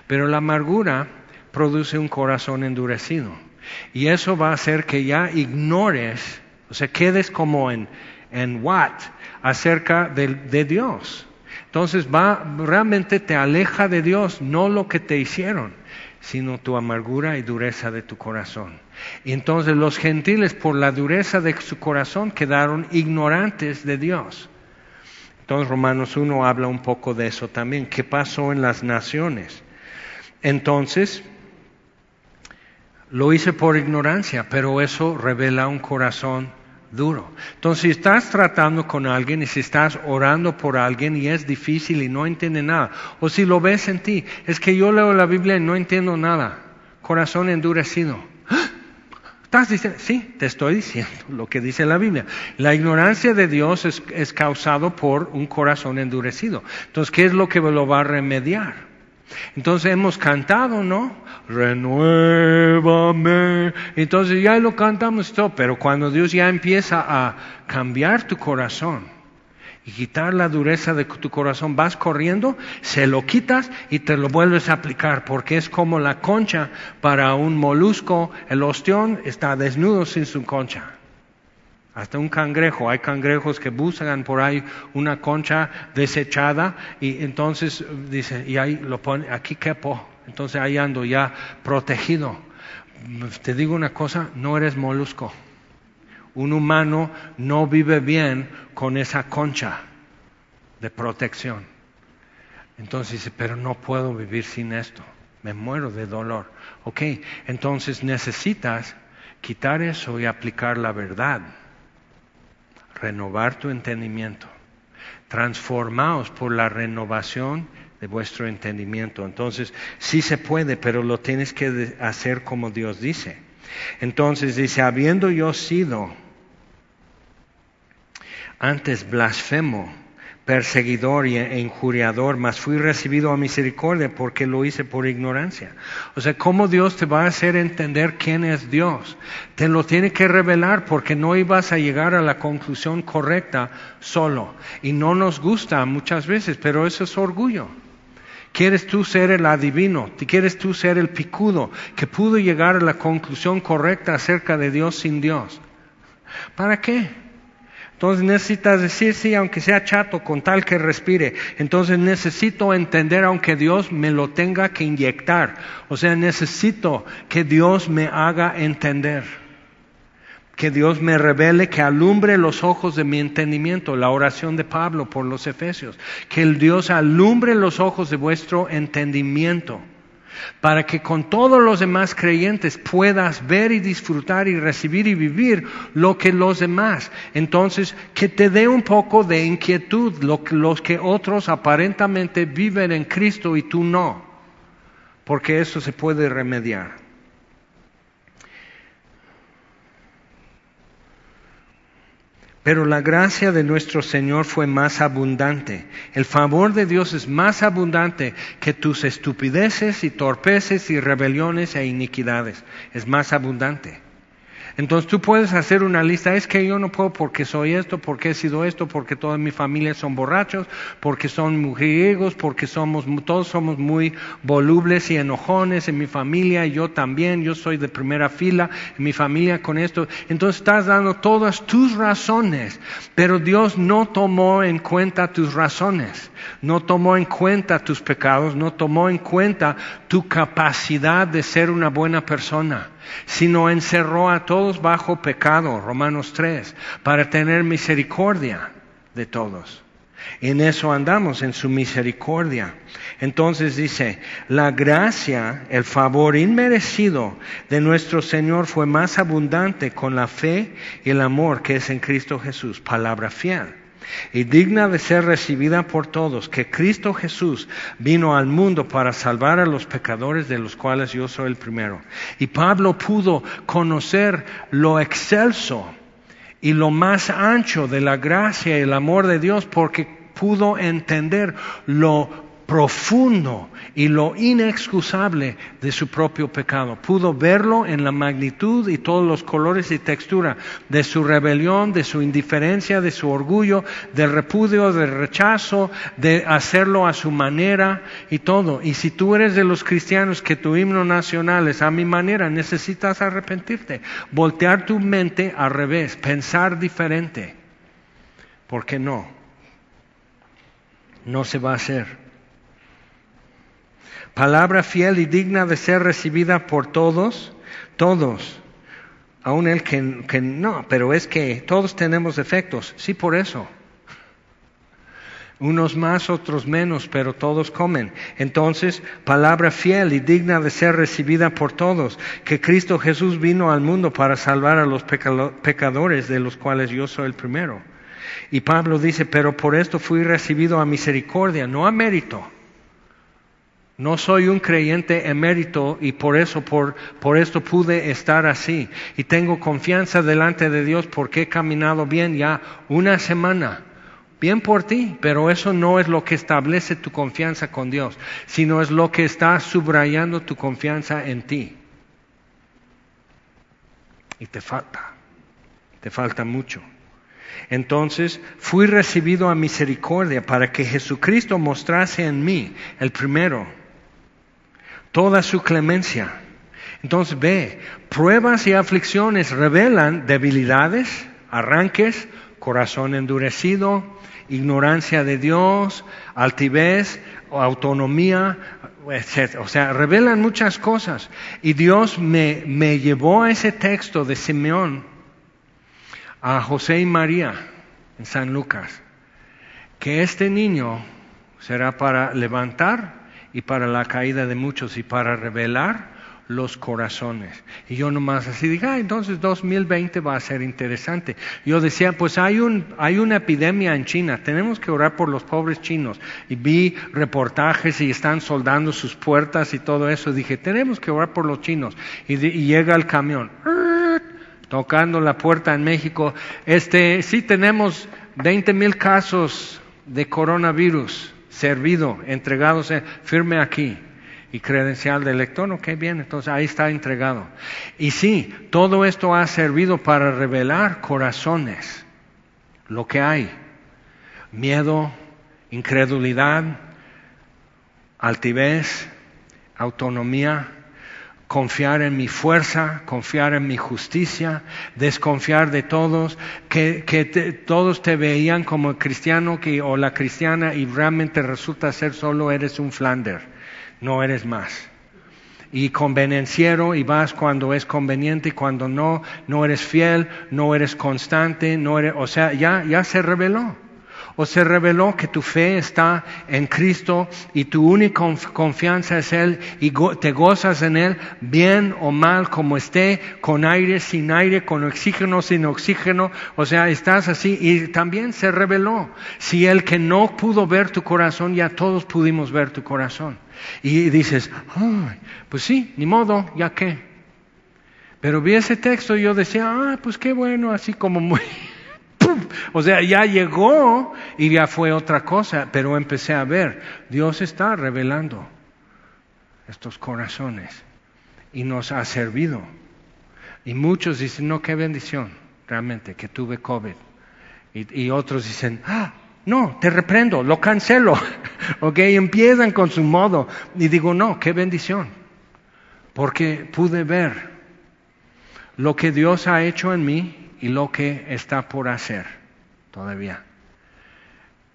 Pero la amargura produce un corazón endurecido. Y eso va a hacer que ya ignores, o sea, quedes como en, en what, acerca de, de Dios. Entonces va, realmente te aleja de Dios, no lo que te hicieron, sino tu amargura y dureza de tu corazón. Y entonces los gentiles, por la dureza de su corazón, quedaron ignorantes de Dios. Entonces Romanos 1 habla un poco de eso también. ¿Qué pasó en las naciones? Entonces, lo hice por ignorancia, pero eso revela un corazón duro. Entonces, si estás tratando con alguien y si estás orando por alguien y es difícil y no entiende nada, o si lo ves en ti, es que yo leo la Biblia y no entiendo nada, corazón endurecido. ¿Estás diciendo? Sí, te estoy diciendo lo que dice la Biblia. La ignorancia de Dios es, causado por un corazón endurecido. Entonces, ¿qué es lo que lo va a remediar? Entonces hemos cantado, ¿no? Renuévame. Entonces ya lo cantamos todo, pero cuando Dios ya empieza a cambiar tu corazón y quitar la dureza de tu corazón, vas corriendo, se lo quitas y te lo vuelves a aplicar, porque es como la concha para un molusco, el ostión está desnudo sin su concha. Hasta un cangrejo, hay cangrejos que buscan por ahí una concha desechada y entonces dice, y ahí lo pone, aquí quepo, entonces ahí ando ya protegido. Te digo una cosa, no eres molusco. Un humano no vive bien con esa concha de protección. Entonces dice, pero no puedo vivir sin esto, me muero de dolor. Ok, entonces necesitas quitar eso y aplicar la verdad renovar tu entendimiento. Transformaos por la renovación de vuestro entendimiento. Entonces, sí se puede, pero lo tienes que hacer como Dios dice. Entonces dice, habiendo yo sido antes blasfemo, perseguidor e injuriador, mas fui recibido a misericordia porque lo hice por ignorancia. O sea, ¿cómo Dios te va a hacer entender quién es Dios? Te lo tiene que revelar porque no ibas a llegar a la conclusión correcta solo. Y no nos gusta muchas veces, pero eso es orgullo. ¿Quieres tú ser el adivino? ¿Quieres tú ser el picudo que pudo llegar a la conclusión correcta acerca de Dios sin Dios? ¿Para qué? Entonces necesitas decir sí, aunque sea chato, con tal que respire. Entonces necesito entender, aunque Dios me lo tenga que inyectar. O sea, necesito que Dios me haga entender. Que Dios me revele, que alumbre los ojos de mi entendimiento. La oración de Pablo por los Efesios. Que el Dios alumbre los ojos de vuestro entendimiento para que con todos los demás creyentes puedas ver y disfrutar y recibir y vivir lo que los demás. Entonces, que te dé un poco de inquietud los que otros aparentemente viven en Cristo y tú no, porque eso se puede remediar. Pero la gracia de nuestro Señor fue más abundante. El favor de Dios es más abundante que tus estupideces y torpeces y rebeliones e iniquidades. Es más abundante. Entonces tú puedes hacer una lista, es que yo no puedo porque soy esto, porque he sido esto, porque toda mi familia son borrachos, porque son mujeriegos, porque somos, todos somos muy volubles y enojones en mi familia, yo también, yo soy de primera fila en mi familia con esto. Entonces estás dando todas tus razones, pero Dios no tomó en cuenta tus razones, no tomó en cuenta tus pecados, no tomó en cuenta tu capacidad de ser una buena persona sino encerró a todos bajo pecado, Romanos 3, para tener misericordia de todos. En eso andamos, en su misericordia. Entonces dice, la gracia, el favor inmerecido de nuestro Señor fue más abundante con la fe y el amor que es en Cristo Jesús, palabra fiel y digna de ser recibida por todos, que Cristo Jesús vino al mundo para salvar a los pecadores de los cuales yo soy el primero. Y Pablo pudo conocer lo excelso y lo más ancho de la gracia y el amor de Dios porque pudo entender lo profundo y lo inexcusable de su propio pecado. Pudo verlo en la magnitud y todos los colores y textura de su rebelión, de su indiferencia, de su orgullo, del repudio, del rechazo, de hacerlo a su manera y todo. Y si tú eres de los cristianos que tu himno nacional es a mi manera, necesitas arrepentirte, voltear tu mente al revés, pensar diferente. ¿Por qué no? No se va a hacer palabra fiel y digna de ser recibida por todos, todos. Aún el que, que, no, pero es que todos tenemos defectos, sí por eso. Unos más, otros menos, pero todos comen. Entonces, palabra fiel y digna de ser recibida por todos, que Cristo Jesús vino al mundo para salvar a los pecadores, de los cuales yo soy el primero. Y Pablo dice, pero por esto fui recibido a misericordia, no a mérito. No soy un creyente emérito y por eso, por, por esto pude estar así. Y tengo confianza delante de Dios porque he caminado bien ya una semana bien por ti, pero eso no es lo que establece tu confianza con Dios, sino es lo que está subrayando tu confianza en ti. Y te falta, te falta mucho. Entonces fui recibido a misericordia para que Jesucristo mostrase en mí, el primero, toda su clemencia. Entonces ve, pruebas y aflicciones revelan debilidades, arranques, corazón endurecido, ignorancia de Dios, altivez, autonomía, etc. O sea, revelan muchas cosas. Y Dios me, me llevó a ese texto de Simeón a José y María en San Lucas, que este niño será para levantar y para la caída de muchos y para revelar los corazones. Y yo nomás así dije, ah, entonces 2020 va a ser interesante. Yo decía, pues hay, un, hay una epidemia en China, tenemos que orar por los pobres chinos. Y vi reportajes y están soldando sus puertas y todo eso. dije, tenemos que orar por los chinos. Y, y llega el camión tocando la puerta en México. Este, sí tenemos 20 mil casos de coronavirus servido, entregados, firme aquí. Y credencial de elector, ok, bien, entonces ahí está entregado. Y sí, todo esto ha servido para revelar corazones, lo que hay. Miedo, incredulidad, altivez, autonomía, confiar en mi fuerza, confiar en mi justicia, desconfiar de todos, que, todos te veían como cristiano que, o la cristiana y realmente resulta ser solo eres un Flander, no eres más. Y convenenciero y vas cuando es conveniente y cuando no, no eres fiel, no eres constante, no eres, o sea, ya, ya se reveló o se reveló que tu fe está en Cristo y tu única confianza es Él y te gozas en Él, bien o mal, como esté, con aire, sin aire, con oxígeno, sin oxígeno, o sea, estás así y también se reveló. Si el que no pudo ver tu corazón, ya todos pudimos ver tu corazón. Y dices, Ay, pues sí, ni modo, ya qué. Pero vi ese texto y yo decía, ah, pues qué bueno, así como muy... O sea, ya llegó y ya fue otra cosa, pero empecé a ver, Dios está revelando estos corazones y nos ha servido. Y muchos dicen, no, qué bendición, realmente, que tuve COVID. Y, otros dicen, ah, no, te reprendo, lo cancelo. ok, empiezan con su modo. Y digo, no, qué bendición. Porque pude ver lo que Dios ha hecho en mí y lo que está por hacer todavía.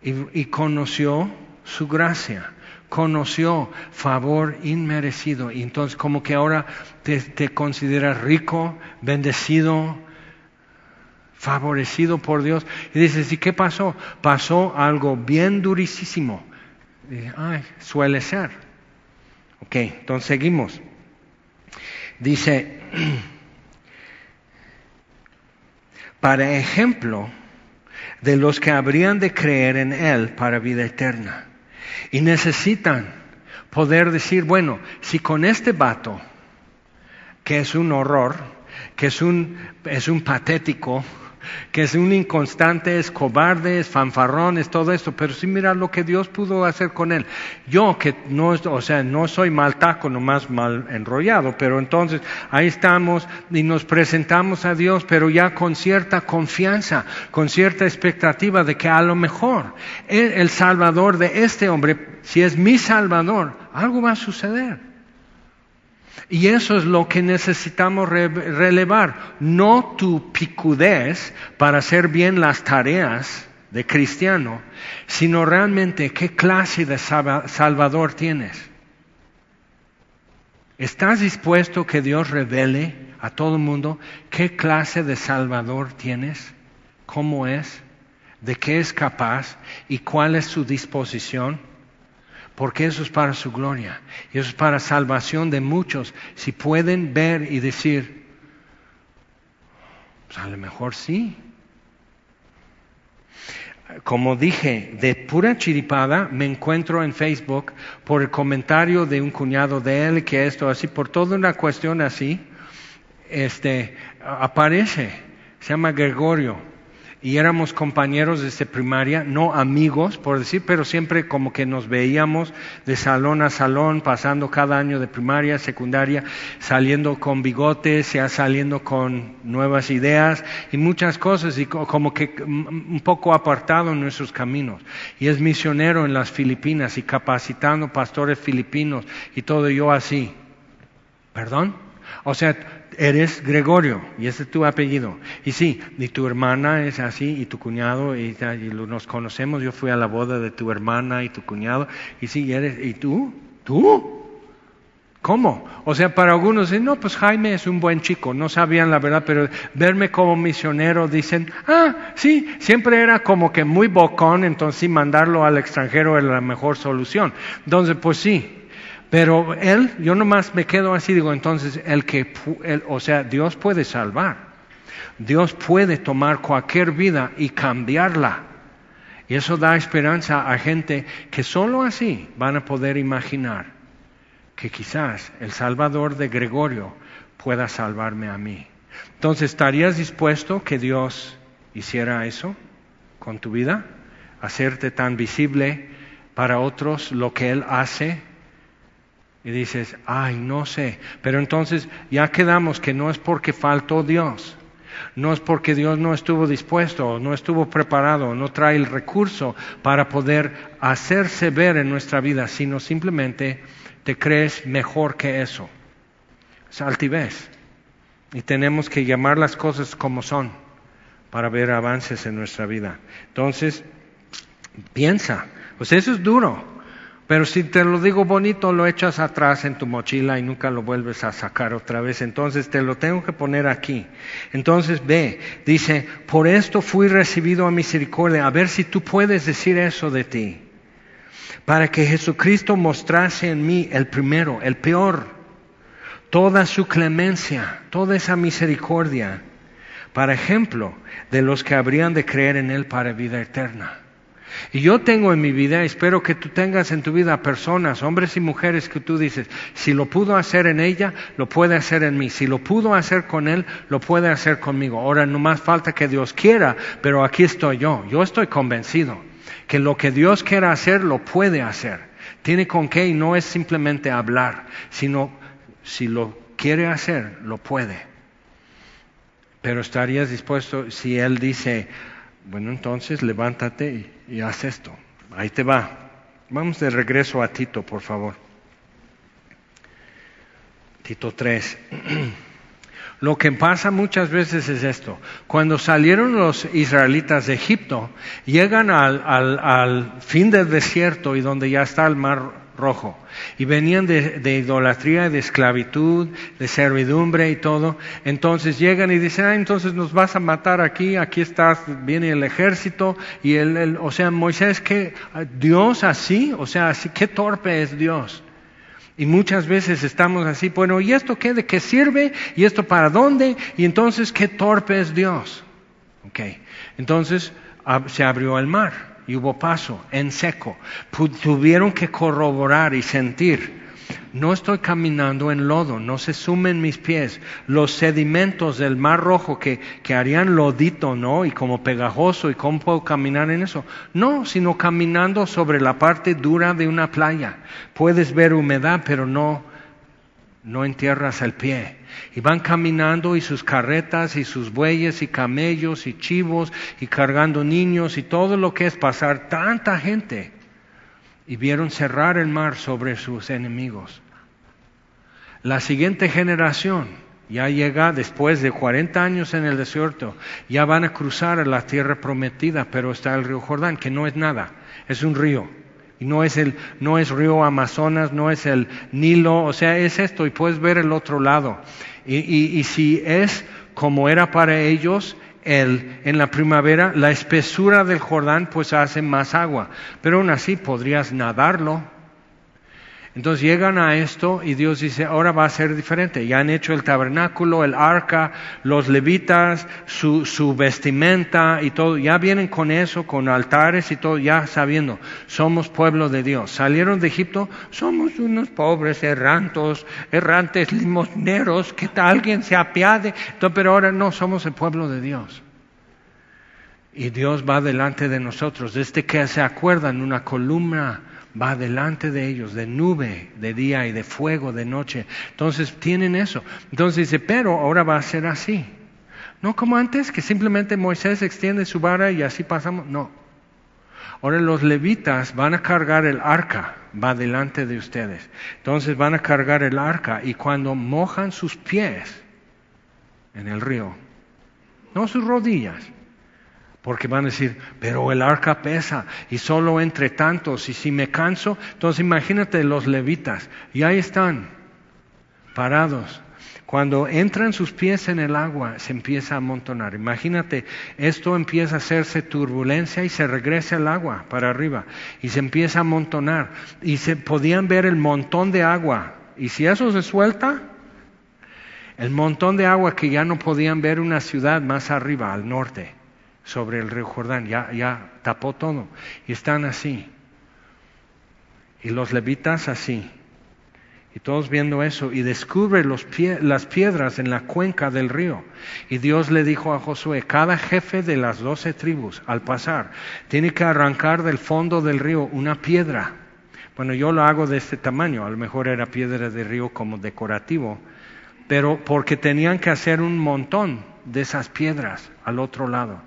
Y, conoció su gracia, conoció favor inmerecido. Y entonces como que ahora te, consideras rico, bendecido, favorecido por Dios. Y dices, ¿y qué pasó? Pasó algo bien durísimo. ay, suele ser. Ok, entonces seguimos. Dice, para ejemplo de los que habrían de creer en Él para vida eterna. Y necesitan poder decir, bueno, si con este vato, que es un horror, que es un, es un patético, que es un inconstante, es cobarde, es fanfarrón, es todo esto, pero sí mira lo que Dios pudo hacer con él. Yo que no, o sea, no soy mal taco, nomás mal enrollado, pero entonces ahí estamos y nos presentamos a Dios, pero ya con cierta confianza, con cierta expectativa de que a lo mejor el, el Salvador de este hombre, si es mi Salvador, algo va a suceder. Y eso es lo que necesitamos relevar, no tu picudez para hacer bien las tareas de cristiano, sino realmente qué clase de salvador tienes. ¿Estás dispuesto que Dios revele a todo el mundo qué clase de salvador tienes? ¿Cómo es? ¿De qué es capaz? ¿Y cuál es su disposición? Porque eso es para su gloria y eso es para salvación de muchos. Si pueden ver y decir, pues a lo mejor sí. Como dije, de pura chiripada me encuentro en Facebook por el comentario de un cuñado de él que esto así, por toda una cuestión así, este, aparece, se llama Gregorio y éramos compañeros desde primaria, no amigos, por decir, pero siempre como que nos veíamos de salón a salón, pasando cada año de primaria, secundaria, saliendo con bigotes, ya saliendo con nuevas ideas y muchas cosas, y como que un poco apartado en nuestros caminos. Y es misionero en las Filipinas y capacitando pastores filipinos y todo yo así. ¿Perdón? O sea, eres Gregorio y ese es tu apellido. Y sí, y tu hermana es así, y tu cuñado, y, nos conocemos. Yo fui a la boda de tu hermana y tu cuñado, y sí, eres, ¿y tú? ¿Tú? ¿Cómo? O sea, para algunos dicen, no, pues Jaime es un buen chico, no sabían la verdad, pero verme como misionero dicen, ah, sí, siempre era como que muy bocón, entonces sí, mandarlo al extranjero era la mejor solución. Entonces, pues sí, pero él, yo nomás me quedo así, digo, entonces, el que, o sea, Dios puede salvar. Dios puede tomar cualquier vida y cambiarla. Y eso da esperanza a gente que solo así van a poder imaginar que quizás el Salvador de Gregorio pueda salvarme a mí. Entonces, ¿estarías dispuesto que Dios hiciera eso con tu vida? Hacerte tan visible para otros lo que Él hace y dices, ay, no sé. Pero entonces ya quedamos que no es porque faltó Dios. No es porque Dios no estuvo dispuesto, no estuvo preparado, no trae el recurso para poder hacerse ver en nuestra vida, sino simplemente te crees mejor que eso. Es altivez. Y tenemos que llamar las cosas como son para ver avances en nuestra vida. Entonces, piensa. Pues eso es duro. Pero si te lo digo bonito, lo echas atrás en tu mochila y nunca lo vuelves a sacar otra vez. Entonces te lo tengo que poner aquí. Entonces ve, dice, por esto fui recibido a misericordia. A ver si tú puedes decir eso de ti. Para que Jesucristo mostrase en mí el primero, el peor, toda su clemencia, toda esa misericordia, para ejemplo de los que habrían de creer en Él para vida eterna. Y yo tengo en mi vida, espero que tú tengas en tu vida personas, hombres y mujeres que tú dices, si lo pudo hacer en ella, lo puede hacer en mí. Si lo pudo hacer con él, lo puede hacer conmigo. Ahora no más falta que Dios quiera, pero aquí estoy yo. Yo estoy convencido que lo que Dios quiera hacer, lo puede hacer. Tiene con qué y no es simplemente hablar, sino si lo quiere hacer, lo puede. Pero estarías dispuesto si Él dice, bueno, entonces levántate y, haz esto. Ahí te va. Vamos de regreso a Tito, por favor. Tito 3. Lo que pasa muchas veces es esto. Cuando salieron los israelitas de Egipto, llegan al, al fin del desierto y donde ya está el mar rojo. Y venían de, de, idolatría, de esclavitud, de servidumbre y todo. Entonces llegan y dicen, ah, entonces nos vas a matar aquí, aquí está, viene el ejército. Y el, o sea, Moisés, que Dios así, o sea, así, qué torpe es Dios. Y muchas veces estamos así, bueno, ¿y esto qué? ¿De qué sirve? ¿Y esto para dónde? Y entonces, ¿qué torpe es Dios? Ok, entonces se abrió el mar y hubo paso en seco. Tuvieron que corroborar y sentir. No estoy caminando en lodo, no se sumen mis pies. Los sedimentos del mar rojo que, que harían lodito, ¿no? Y como pegajoso, ¿y cómo puedo caminar en eso? No, sino caminando sobre la parte dura de una playa. Puedes ver humedad, pero no, no entierras el pie. Y van caminando y sus carretas y sus bueyes y camellos y chivos y cargando niños y todo lo que es pasar tanta gente. Y vieron cerrar el mar sobre sus enemigos. La siguiente generación ya llega después de 40 años en el desierto, ya van a cruzar a la tierra prometida, pero está el río Jordán, que no es nada, es un río. Y no es el, no es río Amazonas, no es el Nilo, o sea, es esto y puedes ver el otro lado. Y, si es como era para ellos, el, en la primavera, la espesura del Jordán pues hace más agua, pero aún así podrías nadarlo entonces llegan a esto y Dios dice, ahora va a ser diferente. Ya han hecho el tabernáculo, el arca, los levitas, su, su, vestimenta y todo. Ya vienen con eso, con altares y todo, ya sabiendo, somos pueblo de Dios. Salieron de Egipto, somos unos pobres errantos, errantes limosneros, que alguien se apiade. pero ahora no, somos el pueblo de Dios. Y Dios va delante de nosotros. Desde que se acuerdan, una columna va delante de ellos, de nube de día y de fuego de noche. Entonces tienen eso. Entonces dice, pero ahora va a ser así. No como antes, que simplemente Moisés extiende su vara y así pasamos. No. Ahora los levitas van a cargar el arca, va delante de ustedes. Entonces van a cargar el arca y cuando mojan sus pies en el río, no sus rodillas, porque van a decir, pero el arca pesa y solo entre tantos y si me canso, entonces imagínate los levitas, y ahí están, parados, cuando entran sus pies en el agua, se empieza a amontonar. Imagínate, esto empieza a hacerse turbulencia y se regresa el agua para arriba y se empieza a amontonar. Y se podían ver el montón de agua. Y si eso se suelta, el montón de agua que ya no podían ver una ciudad más arriba, al norte, sobre el río Jordán, ya, ya tapó todo. Y están así. Y los levitas así. Y todos viendo eso, y descubre los las piedras en la cuenca del río. Y Dios le dijo a Josué, cada jefe de las doce tribus, al pasar, tiene que arrancar del fondo del río una piedra. Bueno, yo lo hago de este tamaño, a lo mejor era piedra de río como decorativo, pero porque tenían que hacer un montón de esas piedras al otro lado.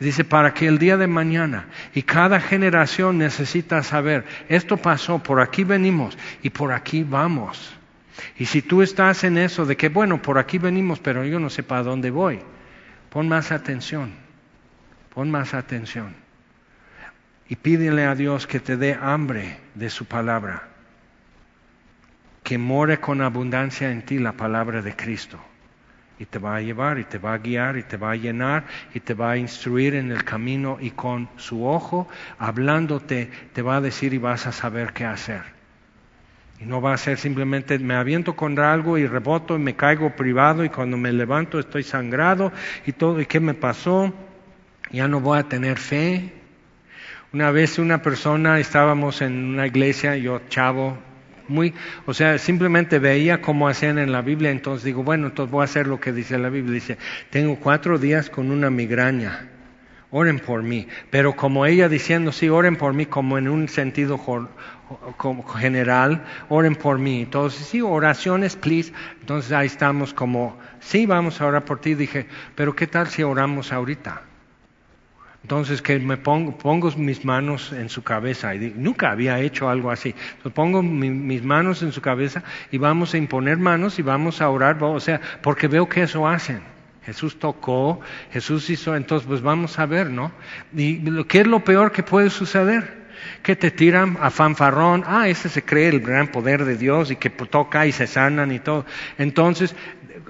Dice, para que el día de mañana, y cada generación necesita saber, esto pasó, por aquí venimos y por aquí vamos. Y si tú estás en eso de que, bueno, por aquí venimos, pero yo no sé para dónde voy, pon más atención, pon más atención. Y pídele a Dios que te dé hambre de su palabra, que more con abundancia en ti la palabra de Cristo y te va a llevar y te va a guiar y te va a llenar y te va a instruir en el camino y con su ojo hablándote te va a decir y vas a saber qué hacer. Y no va a ser simplemente me aviento contra algo y reboto y me caigo privado y cuando me levanto estoy sangrado y todo, ¿y qué me pasó? Ya no voy a tener fe. Una vez una persona, estábamos en una iglesia, yo chavo, muy, o sea, simplemente veía cómo hacían en la Biblia, entonces digo, bueno, entonces voy a hacer lo que dice la Biblia. Dice, tengo cuatro días con una migraña, oren por mí. Pero como ella diciendo, sí, oren por mí, como en un sentido general, oren por mí. Entonces, sí, oraciones, please. Entonces ahí estamos como, sí, vamos a orar por ti. Dije, pero ¿qué tal si oramos ahorita? Entonces que me pongo, pongo mis manos en su cabeza y nunca había hecho algo así. Pongo mis manos en su cabeza y vamos a imponer manos y vamos a orar, o sea, porque veo que eso hacen. Jesús tocó, Jesús hizo, entonces pues vamos a ver, ¿no? ¿Y qué es lo peor que puede suceder? Que te tiran a fanfarrón, ah, ese se cree el gran poder de Dios y que toca y se sanan y todo. Entonces,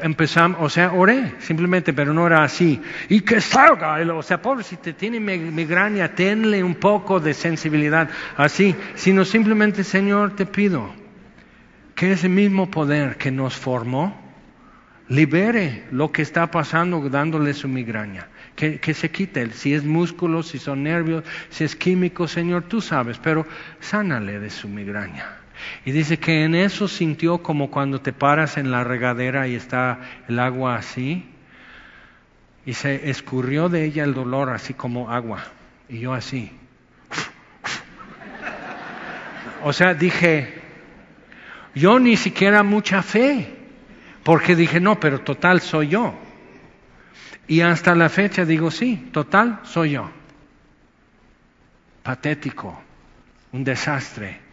empezamos, o sea, oré simplemente, pero no era así. Y que salga, o sea, pobre, si te tiene migraña, tenle un poco de sensibilidad así, sino simplemente, Señor, te pido que ese mismo poder que nos formó, libere lo que está pasando dándole su migraña. Que, que, se quite, si es músculo, si son nervios, si es químico, Señor, tú sabes, pero sánale de su migraña. Y dice que en eso sintió como cuando te paras en la regadera y está el agua así. Y se escurrió de ella el dolor así como agua. Y yo así. O sea, dije, yo ni siquiera mucha fe. Porque dije, no, pero total soy yo. Y hasta la fecha digo, sí, total soy yo. Patético, un desastre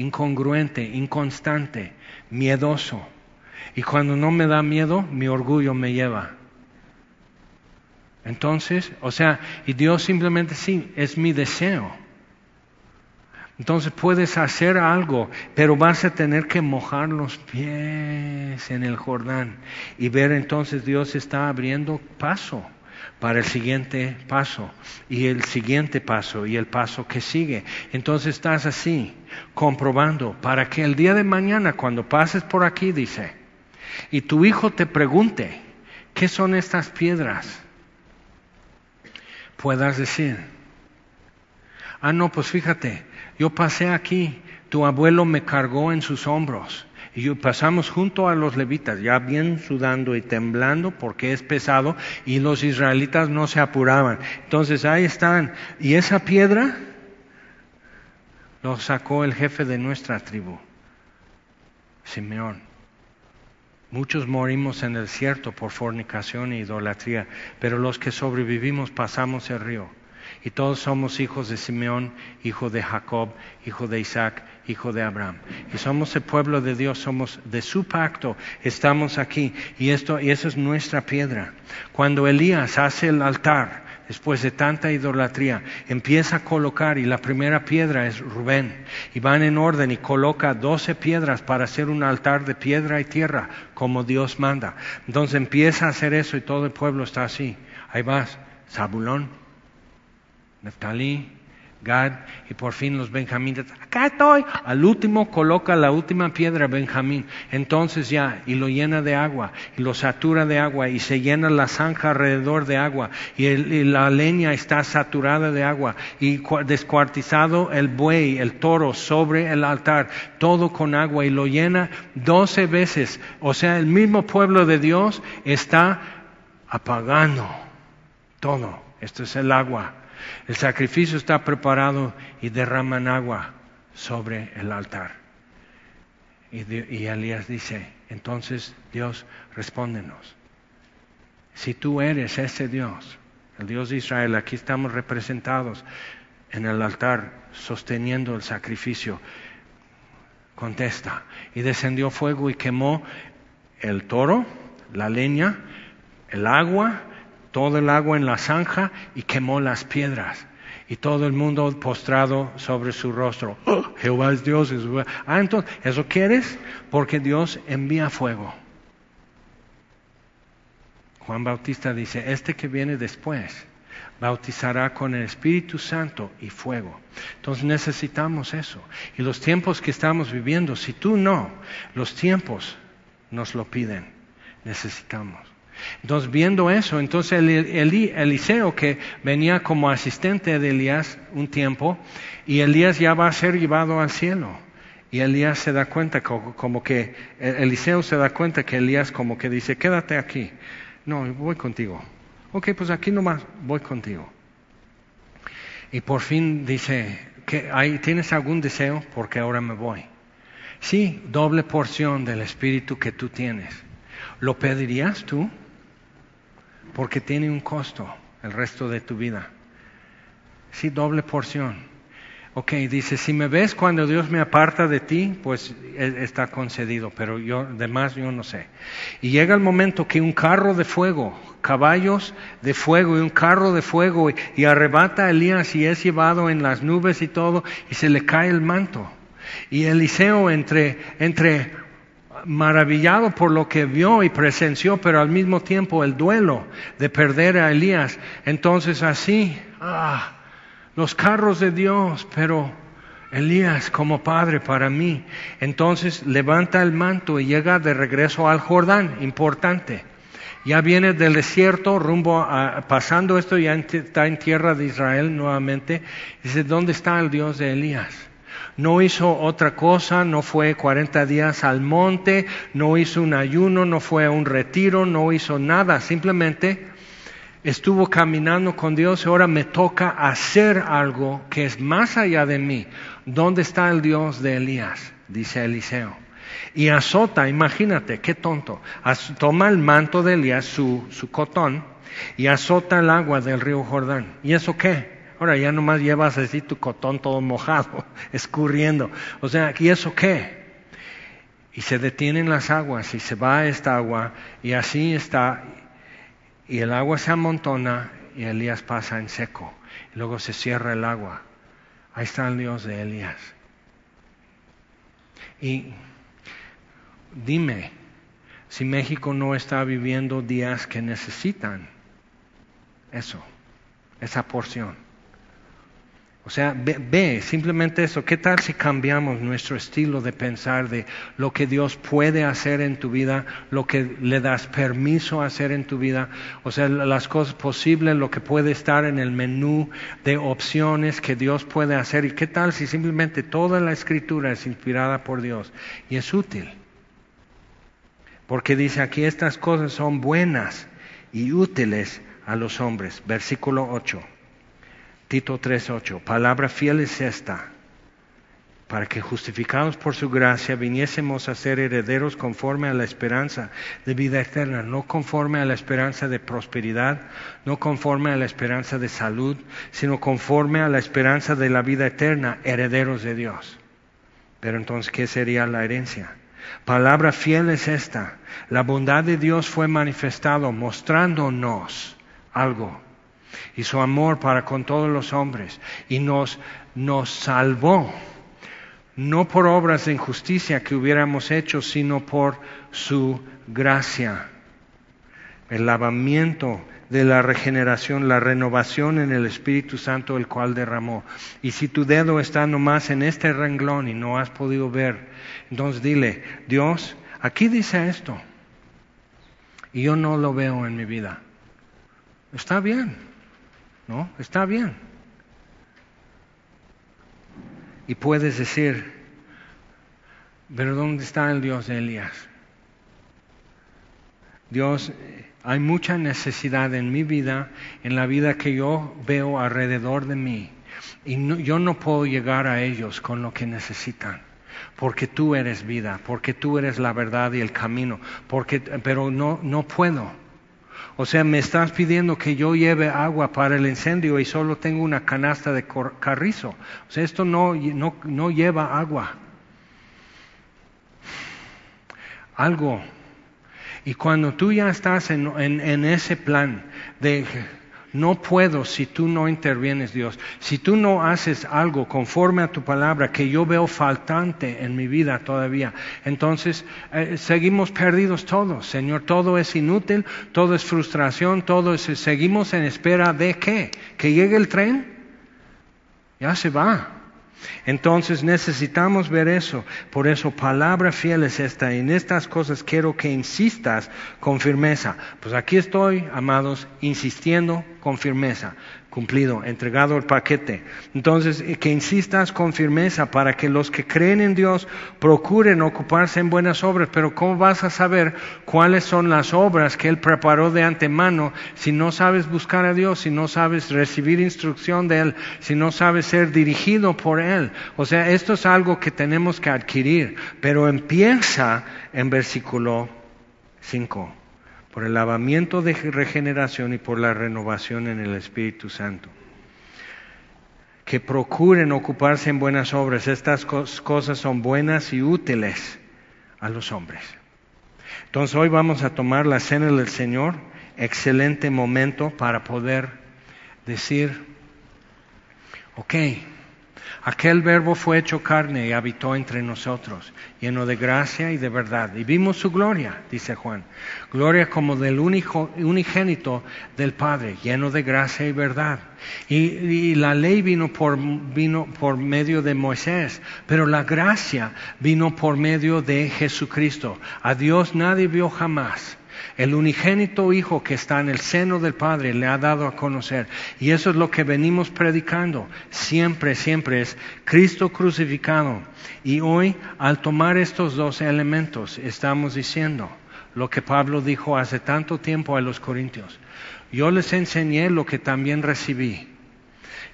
incongruente, inconstante, miedoso. Y cuando no me da miedo, mi orgullo me lleva. Entonces, o sea, y Dios simplemente sí, es mi deseo. Entonces puedes hacer algo, pero vas a tener que mojar los pies en el Jordán y ver entonces Dios está abriendo paso para el siguiente paso y el siguiente paso y el paso que sigue. Entonces estás así, comprobando, para que el día de mañana, cuando pases por aquí, dice, y tu hijo te pregunte, ¿qué son estas piedras? Puedas decir, ah, no, pues fíjate, yo pasé aquí, tu abuelo me cargó en sus hombros Y pasamos junto a los levitas, ya bien sudando y temblando porque es pesado y los israelitas no se apuraban. Entonces ahí están. Y esa piedra lo sacó el jefe de nuestra tribu, Simeón. Muchos morimos en el desierto por fornicación e idolatría, pero los que sobrevivimos pasamos el río. Y todos somos hijos de Simeón, hijo de Jacob, hijo de Isaac, hijo de Abraham. Y somos el pueblo de Dios, somos de su pacto, estamos aquí. Y esto, y eso es nuestra piedra. Cuando Elías hace el altar, después de tanta idolatría, empieza a colocar, y la primera piedra es Rubén, y van en orden y coloca doce piedras para hacer un altar de piedra y tierra, como Dios manda. Entonces empieza a hacer eso y todo el pueblo está así. Ahí vas, Zabulón, Neftalí, Y por fin los benjamines. Acá estoy. Al último coloca la última piedra Benjamín. Entonces ya, y lo llena de agua, y lo satura de agua, y se llena la zanja alrededor de agua, y, la leña está saturada de agua, y descuartizado el buey, el toro sobre el altar, todo con agua, y lo llena doce veces. O sea, el mismo pueblo de Dios está apagando todo. Esto es el agua el sacrificio está preparado y derraman agua sobre el altar. Y, Elías dice, entonces Dios, respóndenos. Si tú eres ese Dios, el Dios de Israel, aquí estamos representados en el altar sosteniendo el sacrificio, contesta. Y descendió fuego y quemó el toro, la leña, el agua todo el agua en la zanja y quemó las piedras. Y todo el mundo postrado sobre su rostro. Oh, Jehová es Dios. Ah, entonces, ¿eso quieres? Porque Dios envía fuego. Juan Bautista dice, este que viene después bautizará con el Espíritu Santo y fuego. Entonces necesitamos eso. Y los tiempos que estamos viviendo, si tú no, los tiempos nos lo piden. Necesitamos. Entonces, viendo eso, entonces Eliseo, que venía como asistente de Elías un tiempo, y Elías ya va a ser llevado al cielo. Y Elías se da cuenta, como que, Eliseo se da cuenta que Elías como que dice, quédate aquí. No, voy contigo. Ok, pues aquí nomás, voy contigo. Y por fin dice, ¿tienes algún deseo? Porque ahora me voy. Sí, doble porción del espíritu que tú tienes. ¿Lo pedirías tú? Porque tiene un costo el resto de tu vida. Sí, doble porción. Ok, dice, si me ves cuando Dios me aparta de ti, pues e, está concedido, pero yo, demás yo no sé. Y llega el momento que un carro de fuego, caballos de fuego y un carro de fuego, y, y arrebata a Elías y es llevado en las nubes y todo, y se le cae el manto. Y Eliseo entre, entre maravillado por lo que vio y presenció, pero al mismo tiempo el duelo de perder a Elías. Entonces así, ah, los carros de Dios, pero Elías como padre para mí. Entonces levanta el manto y llega de regreso al Jordán, importante. Ya viene del desierto, rumbo a, pasando esto, ya está en tierra de Israel nuevamente. Dice, ¿dónde está el Dios de Elías? No hizo otra cosa, no fue 40 días al monte, no hizo un ayuno, no fue a un retiro, no hizo nada, simplemente estuvo caminando con Dios ahora me toca hacer algo que es más allá de mí. ¿Dónde está el Dios de Elías? Dice Eliseo. Y azota, imagínate, qué tonto. toma el manto de Elías, su, su cotón, y azota el agua del río Jordán. ¿Y eso qué? Ahora ya nomás llevas así tu cotón todo mojado, escurriendo. O sea, ¿y eso qué? Y se detienen las aguas y se va esta agua y así está. Y el agua se amontona y Elías pasa en seco. Y luego se cierra el agua. Ahí está el Dios de Elías. Y dime si México no está viviendo días que necesitan eso, esa porción. O sea, ve, simplemente eso. ¿Qué tal si cambiamos nuestro estilo de pensar de lo que Dios puede hacer en tu vida, lo que le das permiso a hacer en tu vida? O sea, las cosas posibles, lo que puede estar en el menú de opciones que Dios puede hacer. ¿Y qué tal si simplemente toda la escritura es inspirada por Dios y es útil? porque dice aquí estas cosas son buenas y útiles a los hombres. Versículo 8. Tito 3:8. Palabra fiel es esta, para que justificados por su gracia viniésemos a ser herederos conforme a la esperanza de vida eterna, no conforme a la esperanza de prosperidad, no conforme a la esperanza de salud, sino conforme a la esperanza de la vida eterna, herederos de Dios. Pero entonces, ¿qué sería la herencia? Palabra fiel es esta. La bondad de Dios fue manifestado mostrándonos algo y su amor para con todos los hombres y nos, nos salvó no por obras de injusticia que hubiéramos hecho, sino por su gracia. El lavamiento de la regeneración, la renovación en el Espíritu Santo, el cual derramó. Y si tu dedo está nomás en este renglón y no has podido ver, entonces dile, Dios, aquí dice esto, y yo no lo veo en mi vida. Está bien, ¿no? Está bien. Y puedes decir, pero ¿dónde está el Dios de Elías? Dios, hay mucha necesidad en mi vida, en la vida que yo veo alrededor de mí. Y yo no puedo llegar a ellos con lo que necesitan. Porque tú eres vida, porque tú eres la verdad y el camino. Porque, pero no, no puedo. O sea, me estás pidiendo que yo lleve agua para el incendio y solo tengo una canasta de carrizo. O sea, esto no, no, no lleva agua. Algo. Y cuando tú ya estás en, en, en ese plan de no puedo si tú no intervienes, Dios. Si tú no haces algo conforme a tu palabra que yo veo faltante en mi vida todavía, entonces eh, seguimos perdidos todos. Señor, todo es inútil, todo es frustración, todo es... Seguimos en espera de qué? Que llegue el tren. Ya se va. Entonces necesitamos ver eso. Por eso palabra fiel es esta. En estas cosas quiero que insistas con firmeza. Pues aquí estoy, amados, insistiendo con firmeza cumplido, entregado el paquete. Entonces, eh, que insistas con firmeza para que los que creen en Dios procuren ocuparse en buenas obras. Pero ¿cómo vas a saber cuáles son las obras que Él preparó de antemano si no sabes buscar a Dios, si no sabes recibir instrucción de Él, si no sabes ser dirigido por Él? O sea, esto es algo que tenemos que adquirir, pero empieza en versículo 5 por el lavamiento de regeneración y por la renovación en el Espíritu Santo. Que procuren ocuparse en buenas obras. Estas cosas son buenas y útiles a los hombres. Entonces hoy vamos a tomar la cena del Señor, excelente momento para poder decir, ok, Aquel verbo fue hecho carne y habitó entre nosotros, lleno de gracia y de verdad. Y vimos su gloria, dice Juan. Gloria como del único, unigénito del Padre, lleno de gracia y verdad. Y, y, la ley vino por, vino por medio de Moisés, pero la gracia vino por medio de Jesucristo. A Dios nadie vio jamás. El unigénito Hijo que está en el seno del Padre le ha dado a conocer. Y eso es lo que venimos predicando. Siempre, siempre es Cristo crucificado. Y hoy, al tomar estos dos elementos, estamos diciendo lo que Pablo dijo hace tanto tiempo a los Corintios. Yo les enseñé lo que también recibí.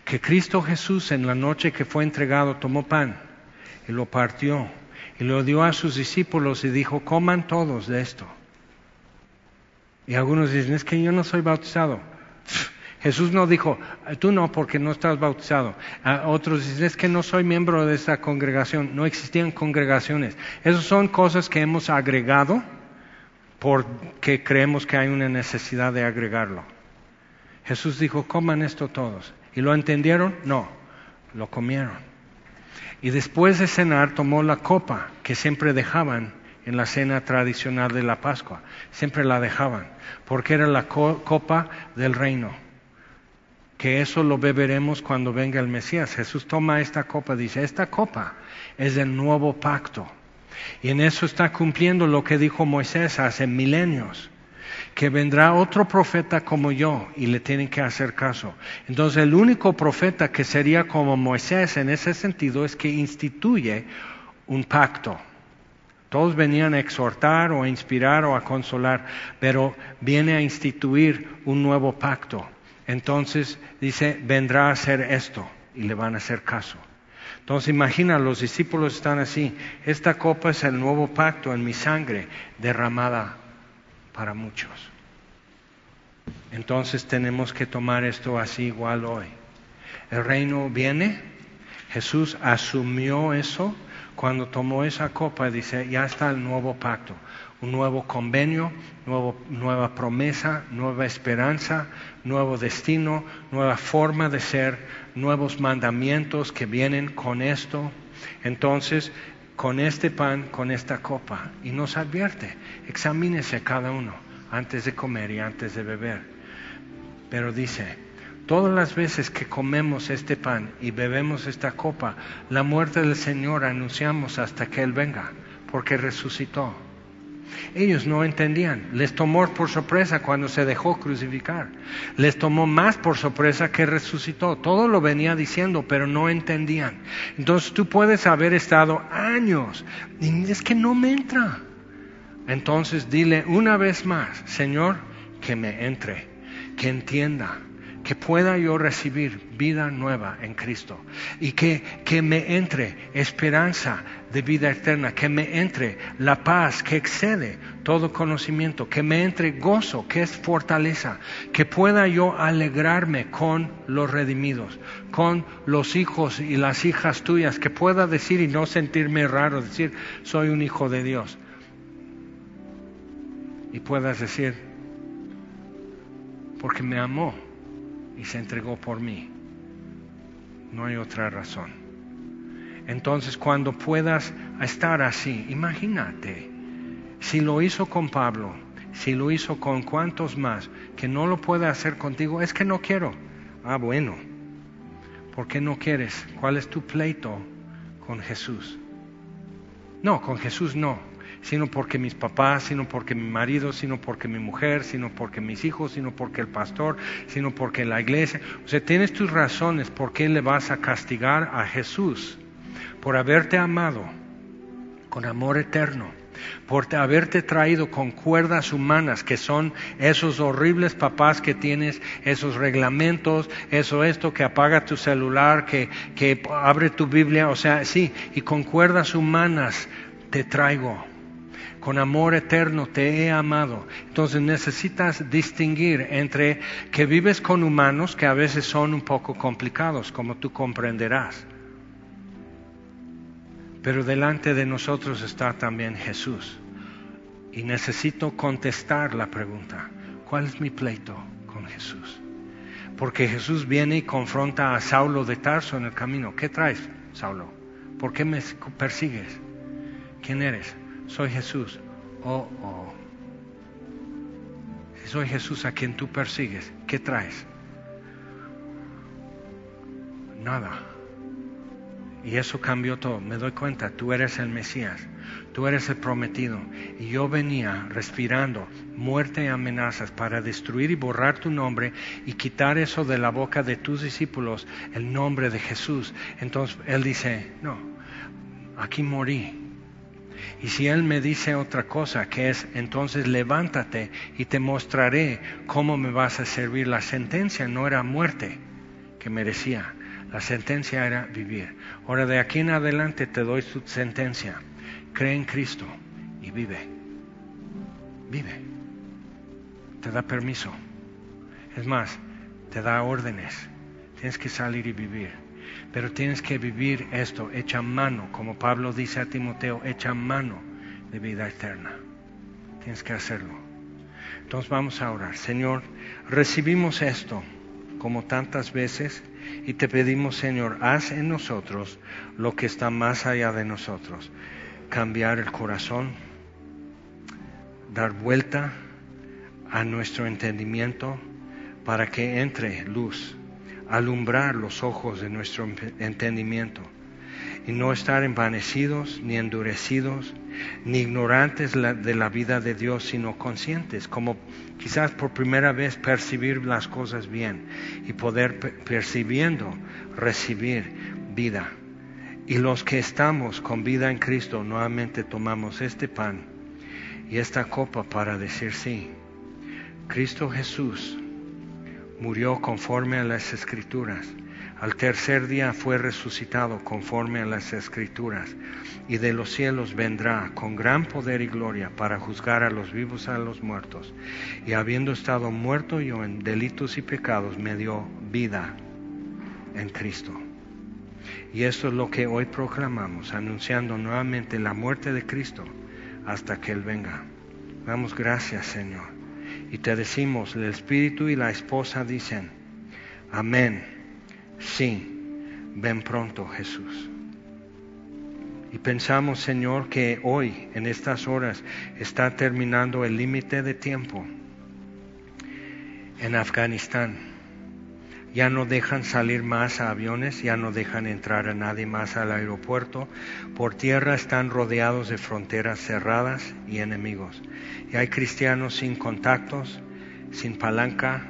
Que Cristo Jesús en la noche que fue entregado tomó pan y lo partió y lo dio a sus discípulos y dijo, coman todos de esto y algunos dicen, es que yo no soy bautizado. Jesús no dijo, tú no porque no estás bautizado. otros dicen, es que no soy miembro de esa congregación. No existían congregaciones. Esas son cosas que hemos agregado porque creemos que hay una necesidad de agregarlo. Jesús dijo, coman esto todos. ¿Y lo entendieron? No, lo comieron. Y después de cenar tomó la copa que siempre dejaban en la cena tradicional de la Pascua. Siempre la dejaban, porque era la copa del reino. Que eso lo beberemos cuando venga el Mesías. Jesús toma esta copa, dice, esta copa es el nuevo pacto. Y en eso está cumpliendo lo que dijo Moisés hace milenios que vendrá otro profeta como yo y le tienen que hacer caso. Entonces el único profeta que sería como Moisés en ese sentido es que instituye un pacto Todos venían a exhortar o a inspirar o a consolar, pero viene a instituir un nuevo pacto. Entonces dice, vendrá a hacer esto y le van a hacer caso. Entonces imagina, los discípulos están así, esta copa es el nuevo pacto en mi sangre derramada para muchos. Entonces tenemos que tomar esto así igual hoy. El reino viene, Jesús asumió eso cuando tomó esa copa, dice, ya está el nuevo pacto, un nuevo convenio, nueva promesa, nueva esperanza, nuevo destino, nueva forma de ser, nuevos mandamientos que vienen con esto. Entonces, con este pan, con esta copa, y nos advierte, examínese cada uno antes de comer y antes de beber. Pero dice, todas las veces que comemos este pan y bebemos esta copa, la muerte del Señor anunciamos hasta que Él venga, porque resucitó. Ellos no entendían. Les tomó por sorpresa cuando se dejó crucificar. Les tomó más por sorpresa que resucitó. Todo lo venía diciendo, pero no entendían. Entonces tú puedes haber estado años y es que no me entra. Entonces dile una vez más, Señor, que me entre, que entienda que pueda yo recibir vida nueva en Cristo y que, que me entre esperanza de vida eterna, que me entre la paz que excede todo conocimiento, que me entre gozo, que es fortaleza, que pueda yo alegrarme con los redimidos, con los hijos y las hijas tuyas, que pueda decir y no sentirme raro, decir, soy un hijo de Dios. Y puedas decir, porque me amó y se entregó por mí. No hay otra razón. Entonces, cuando puedas estar así, imagínate, si lo hizo con Pablo, si lo hizo con cuantos más, que no lo puede hacer contigo, es que no quiero. Ah, bueno. ¿Por qué no quieres? ¿Cuál es tu pleito con Jesús? No, con Jesús no sino porque mis papás, sino porque mi marido, sino porque mi mujer, sino porque mis hijos, sino porque el pastor, sino porque la iglesia. O sea, tienes tus razones por qué le vas a castigar a Jesús. Por haberte amado con amor eterno, por haberte traído con cuerdas humanas, que son esos horribles papás que tienes, esos reglamentos, eso esto, que apaga tu celular, que, que abre tu Biblia, o sea, sí, y con cuerdas humanas te traigo con amor eterno te he amado. Entonces necesitas distinguir entre que vives con humanos que a veces son un poco complicados, como tú comprenderás. Pero delante de nosotros está también Jesús. Y necesito contestar la pregunta, ¿cuál es mi pleito con Jesús? Porque Jesús viene y confronta a Saulo de Tarso en el camino. ¿Qué traes, Saulo? ¿Por qué me persigues? ¿Quién eres? Soy Jesús. Oh, oh. Soy Jesús a quien tú persigues, ¿qué traes? Nada. Y eso cambió todo. Me doy cuenta, tú eres el Mesías, tú eres el prometido. Y yo venía respirando muerte y amenazas para destruir y borrar tu nombre y quitar eso de la boca de tus discípulos, el nombre de Jesús. Entonces Él dice, no, aquí morí y si Él me dice otra cosa, que es, entonces levántate y te mostraré cómo me vas a servir. La sentencia no era muerte que merecía, la sentencia era vivir. Ahora de aquí en adelante te doy tu sentencia. Cree en Cristo y vive. Vive. Te da permiso. Es más, te da órdenes. Tienes que salir y vivir. Pero tienes que vivir esto, hecha mano, como Pablo dice a Timoteo, hecha mano de vida eterna. Tienes que hacerlo. Entonces vamos a orar. Señor, recibimos esto como tantas veces y te pedimos, Señor, haz en nosotros lo que está más allá de nosotros. Cambiar el corazón, dar vuelta a nuestro entendimiento para que entre luz alumbrar los ojos de nuestro entendimiento y no estar envanecidos, ni endurecidos, ni ignorantes de la vida de Dios, sino conscientes, como quizás por primera vez percibir las cosas bien y poder percibiendo recibir vida Y los que estamos con vida en Cristo nuevamente tomamos este pan y esta copa para decir sí. Cristo Jesús murió conforme a las escrituras. Al tercer día fue resucitado conforme a las escrituras y de los cielos vendrá con gran poder y gloria para juzgar a los vivos y a los muertos. Y habiendo estado muerto yo en delitos y pecados, me dio vida en Cristo. Y esto es lo que hoy proclamamos, anunciando nuevamente la muerte de Cristo hasta que Él venga. Damos gracias, Señor. Y te decimos, el Espíritu y la esposa dicen, amén, sí, ven pronto Jesús. Y pensamos, Señor, que hoy, en estas horas, está terminando el límite de tiempo en Afganistán ya no dejan salir más aviones, ya no dejan entrar a nadie más al aeropuerto. Por tierra están rodeados de fronteras cerradas y enemigos. Hay cristianos sin contactos, sin palanca,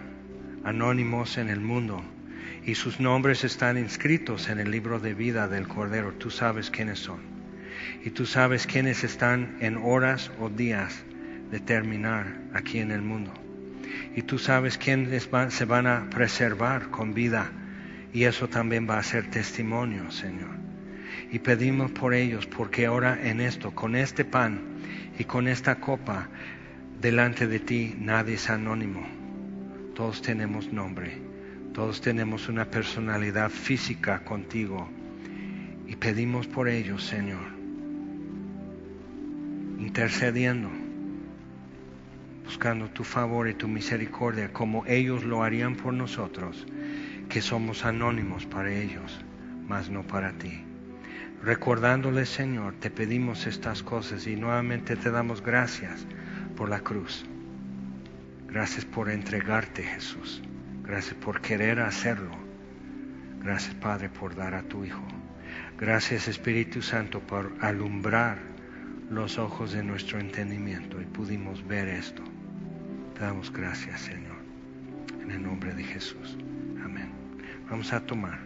anónimos en el mundo. Y sus nombres están inscritos en el libro de vida del Cordero. Tú sabes quiénes son. Y tú sabes quiénes están en horas o días de terminar aquí en el mundo y tú sabes quiénes se van a preservar con vida y eso también va a ser testimonio, Señor. Y pedimos por ellos porque ahora en esto, con este pan y con esta copa, delante de ti nadie es anónimo. Todos tenemos nombre, todos tenemos una personalidad física contigo y pedimos por ellos, Señor, intercediendo buscando tu favor y tu misericordia como ellos lo harían por nosotros, que somos anónimos para ellos, mas no para ti. Recordándoles, Señor, te pedimos estas cosas y nuevamente te damos gracias por la cruz. Gracias por entregarte, Jesús. Gracias por querer hacerlo. Gracias, Padre, por dar a tu Hijo. Gracias, Espíritu Santo, por alumbrar los ojos de nuestro entendimiento y pudimos ver esto. Te damos gracias, Señor. En el nombre de Jesús. Amén. Vamos a tomar.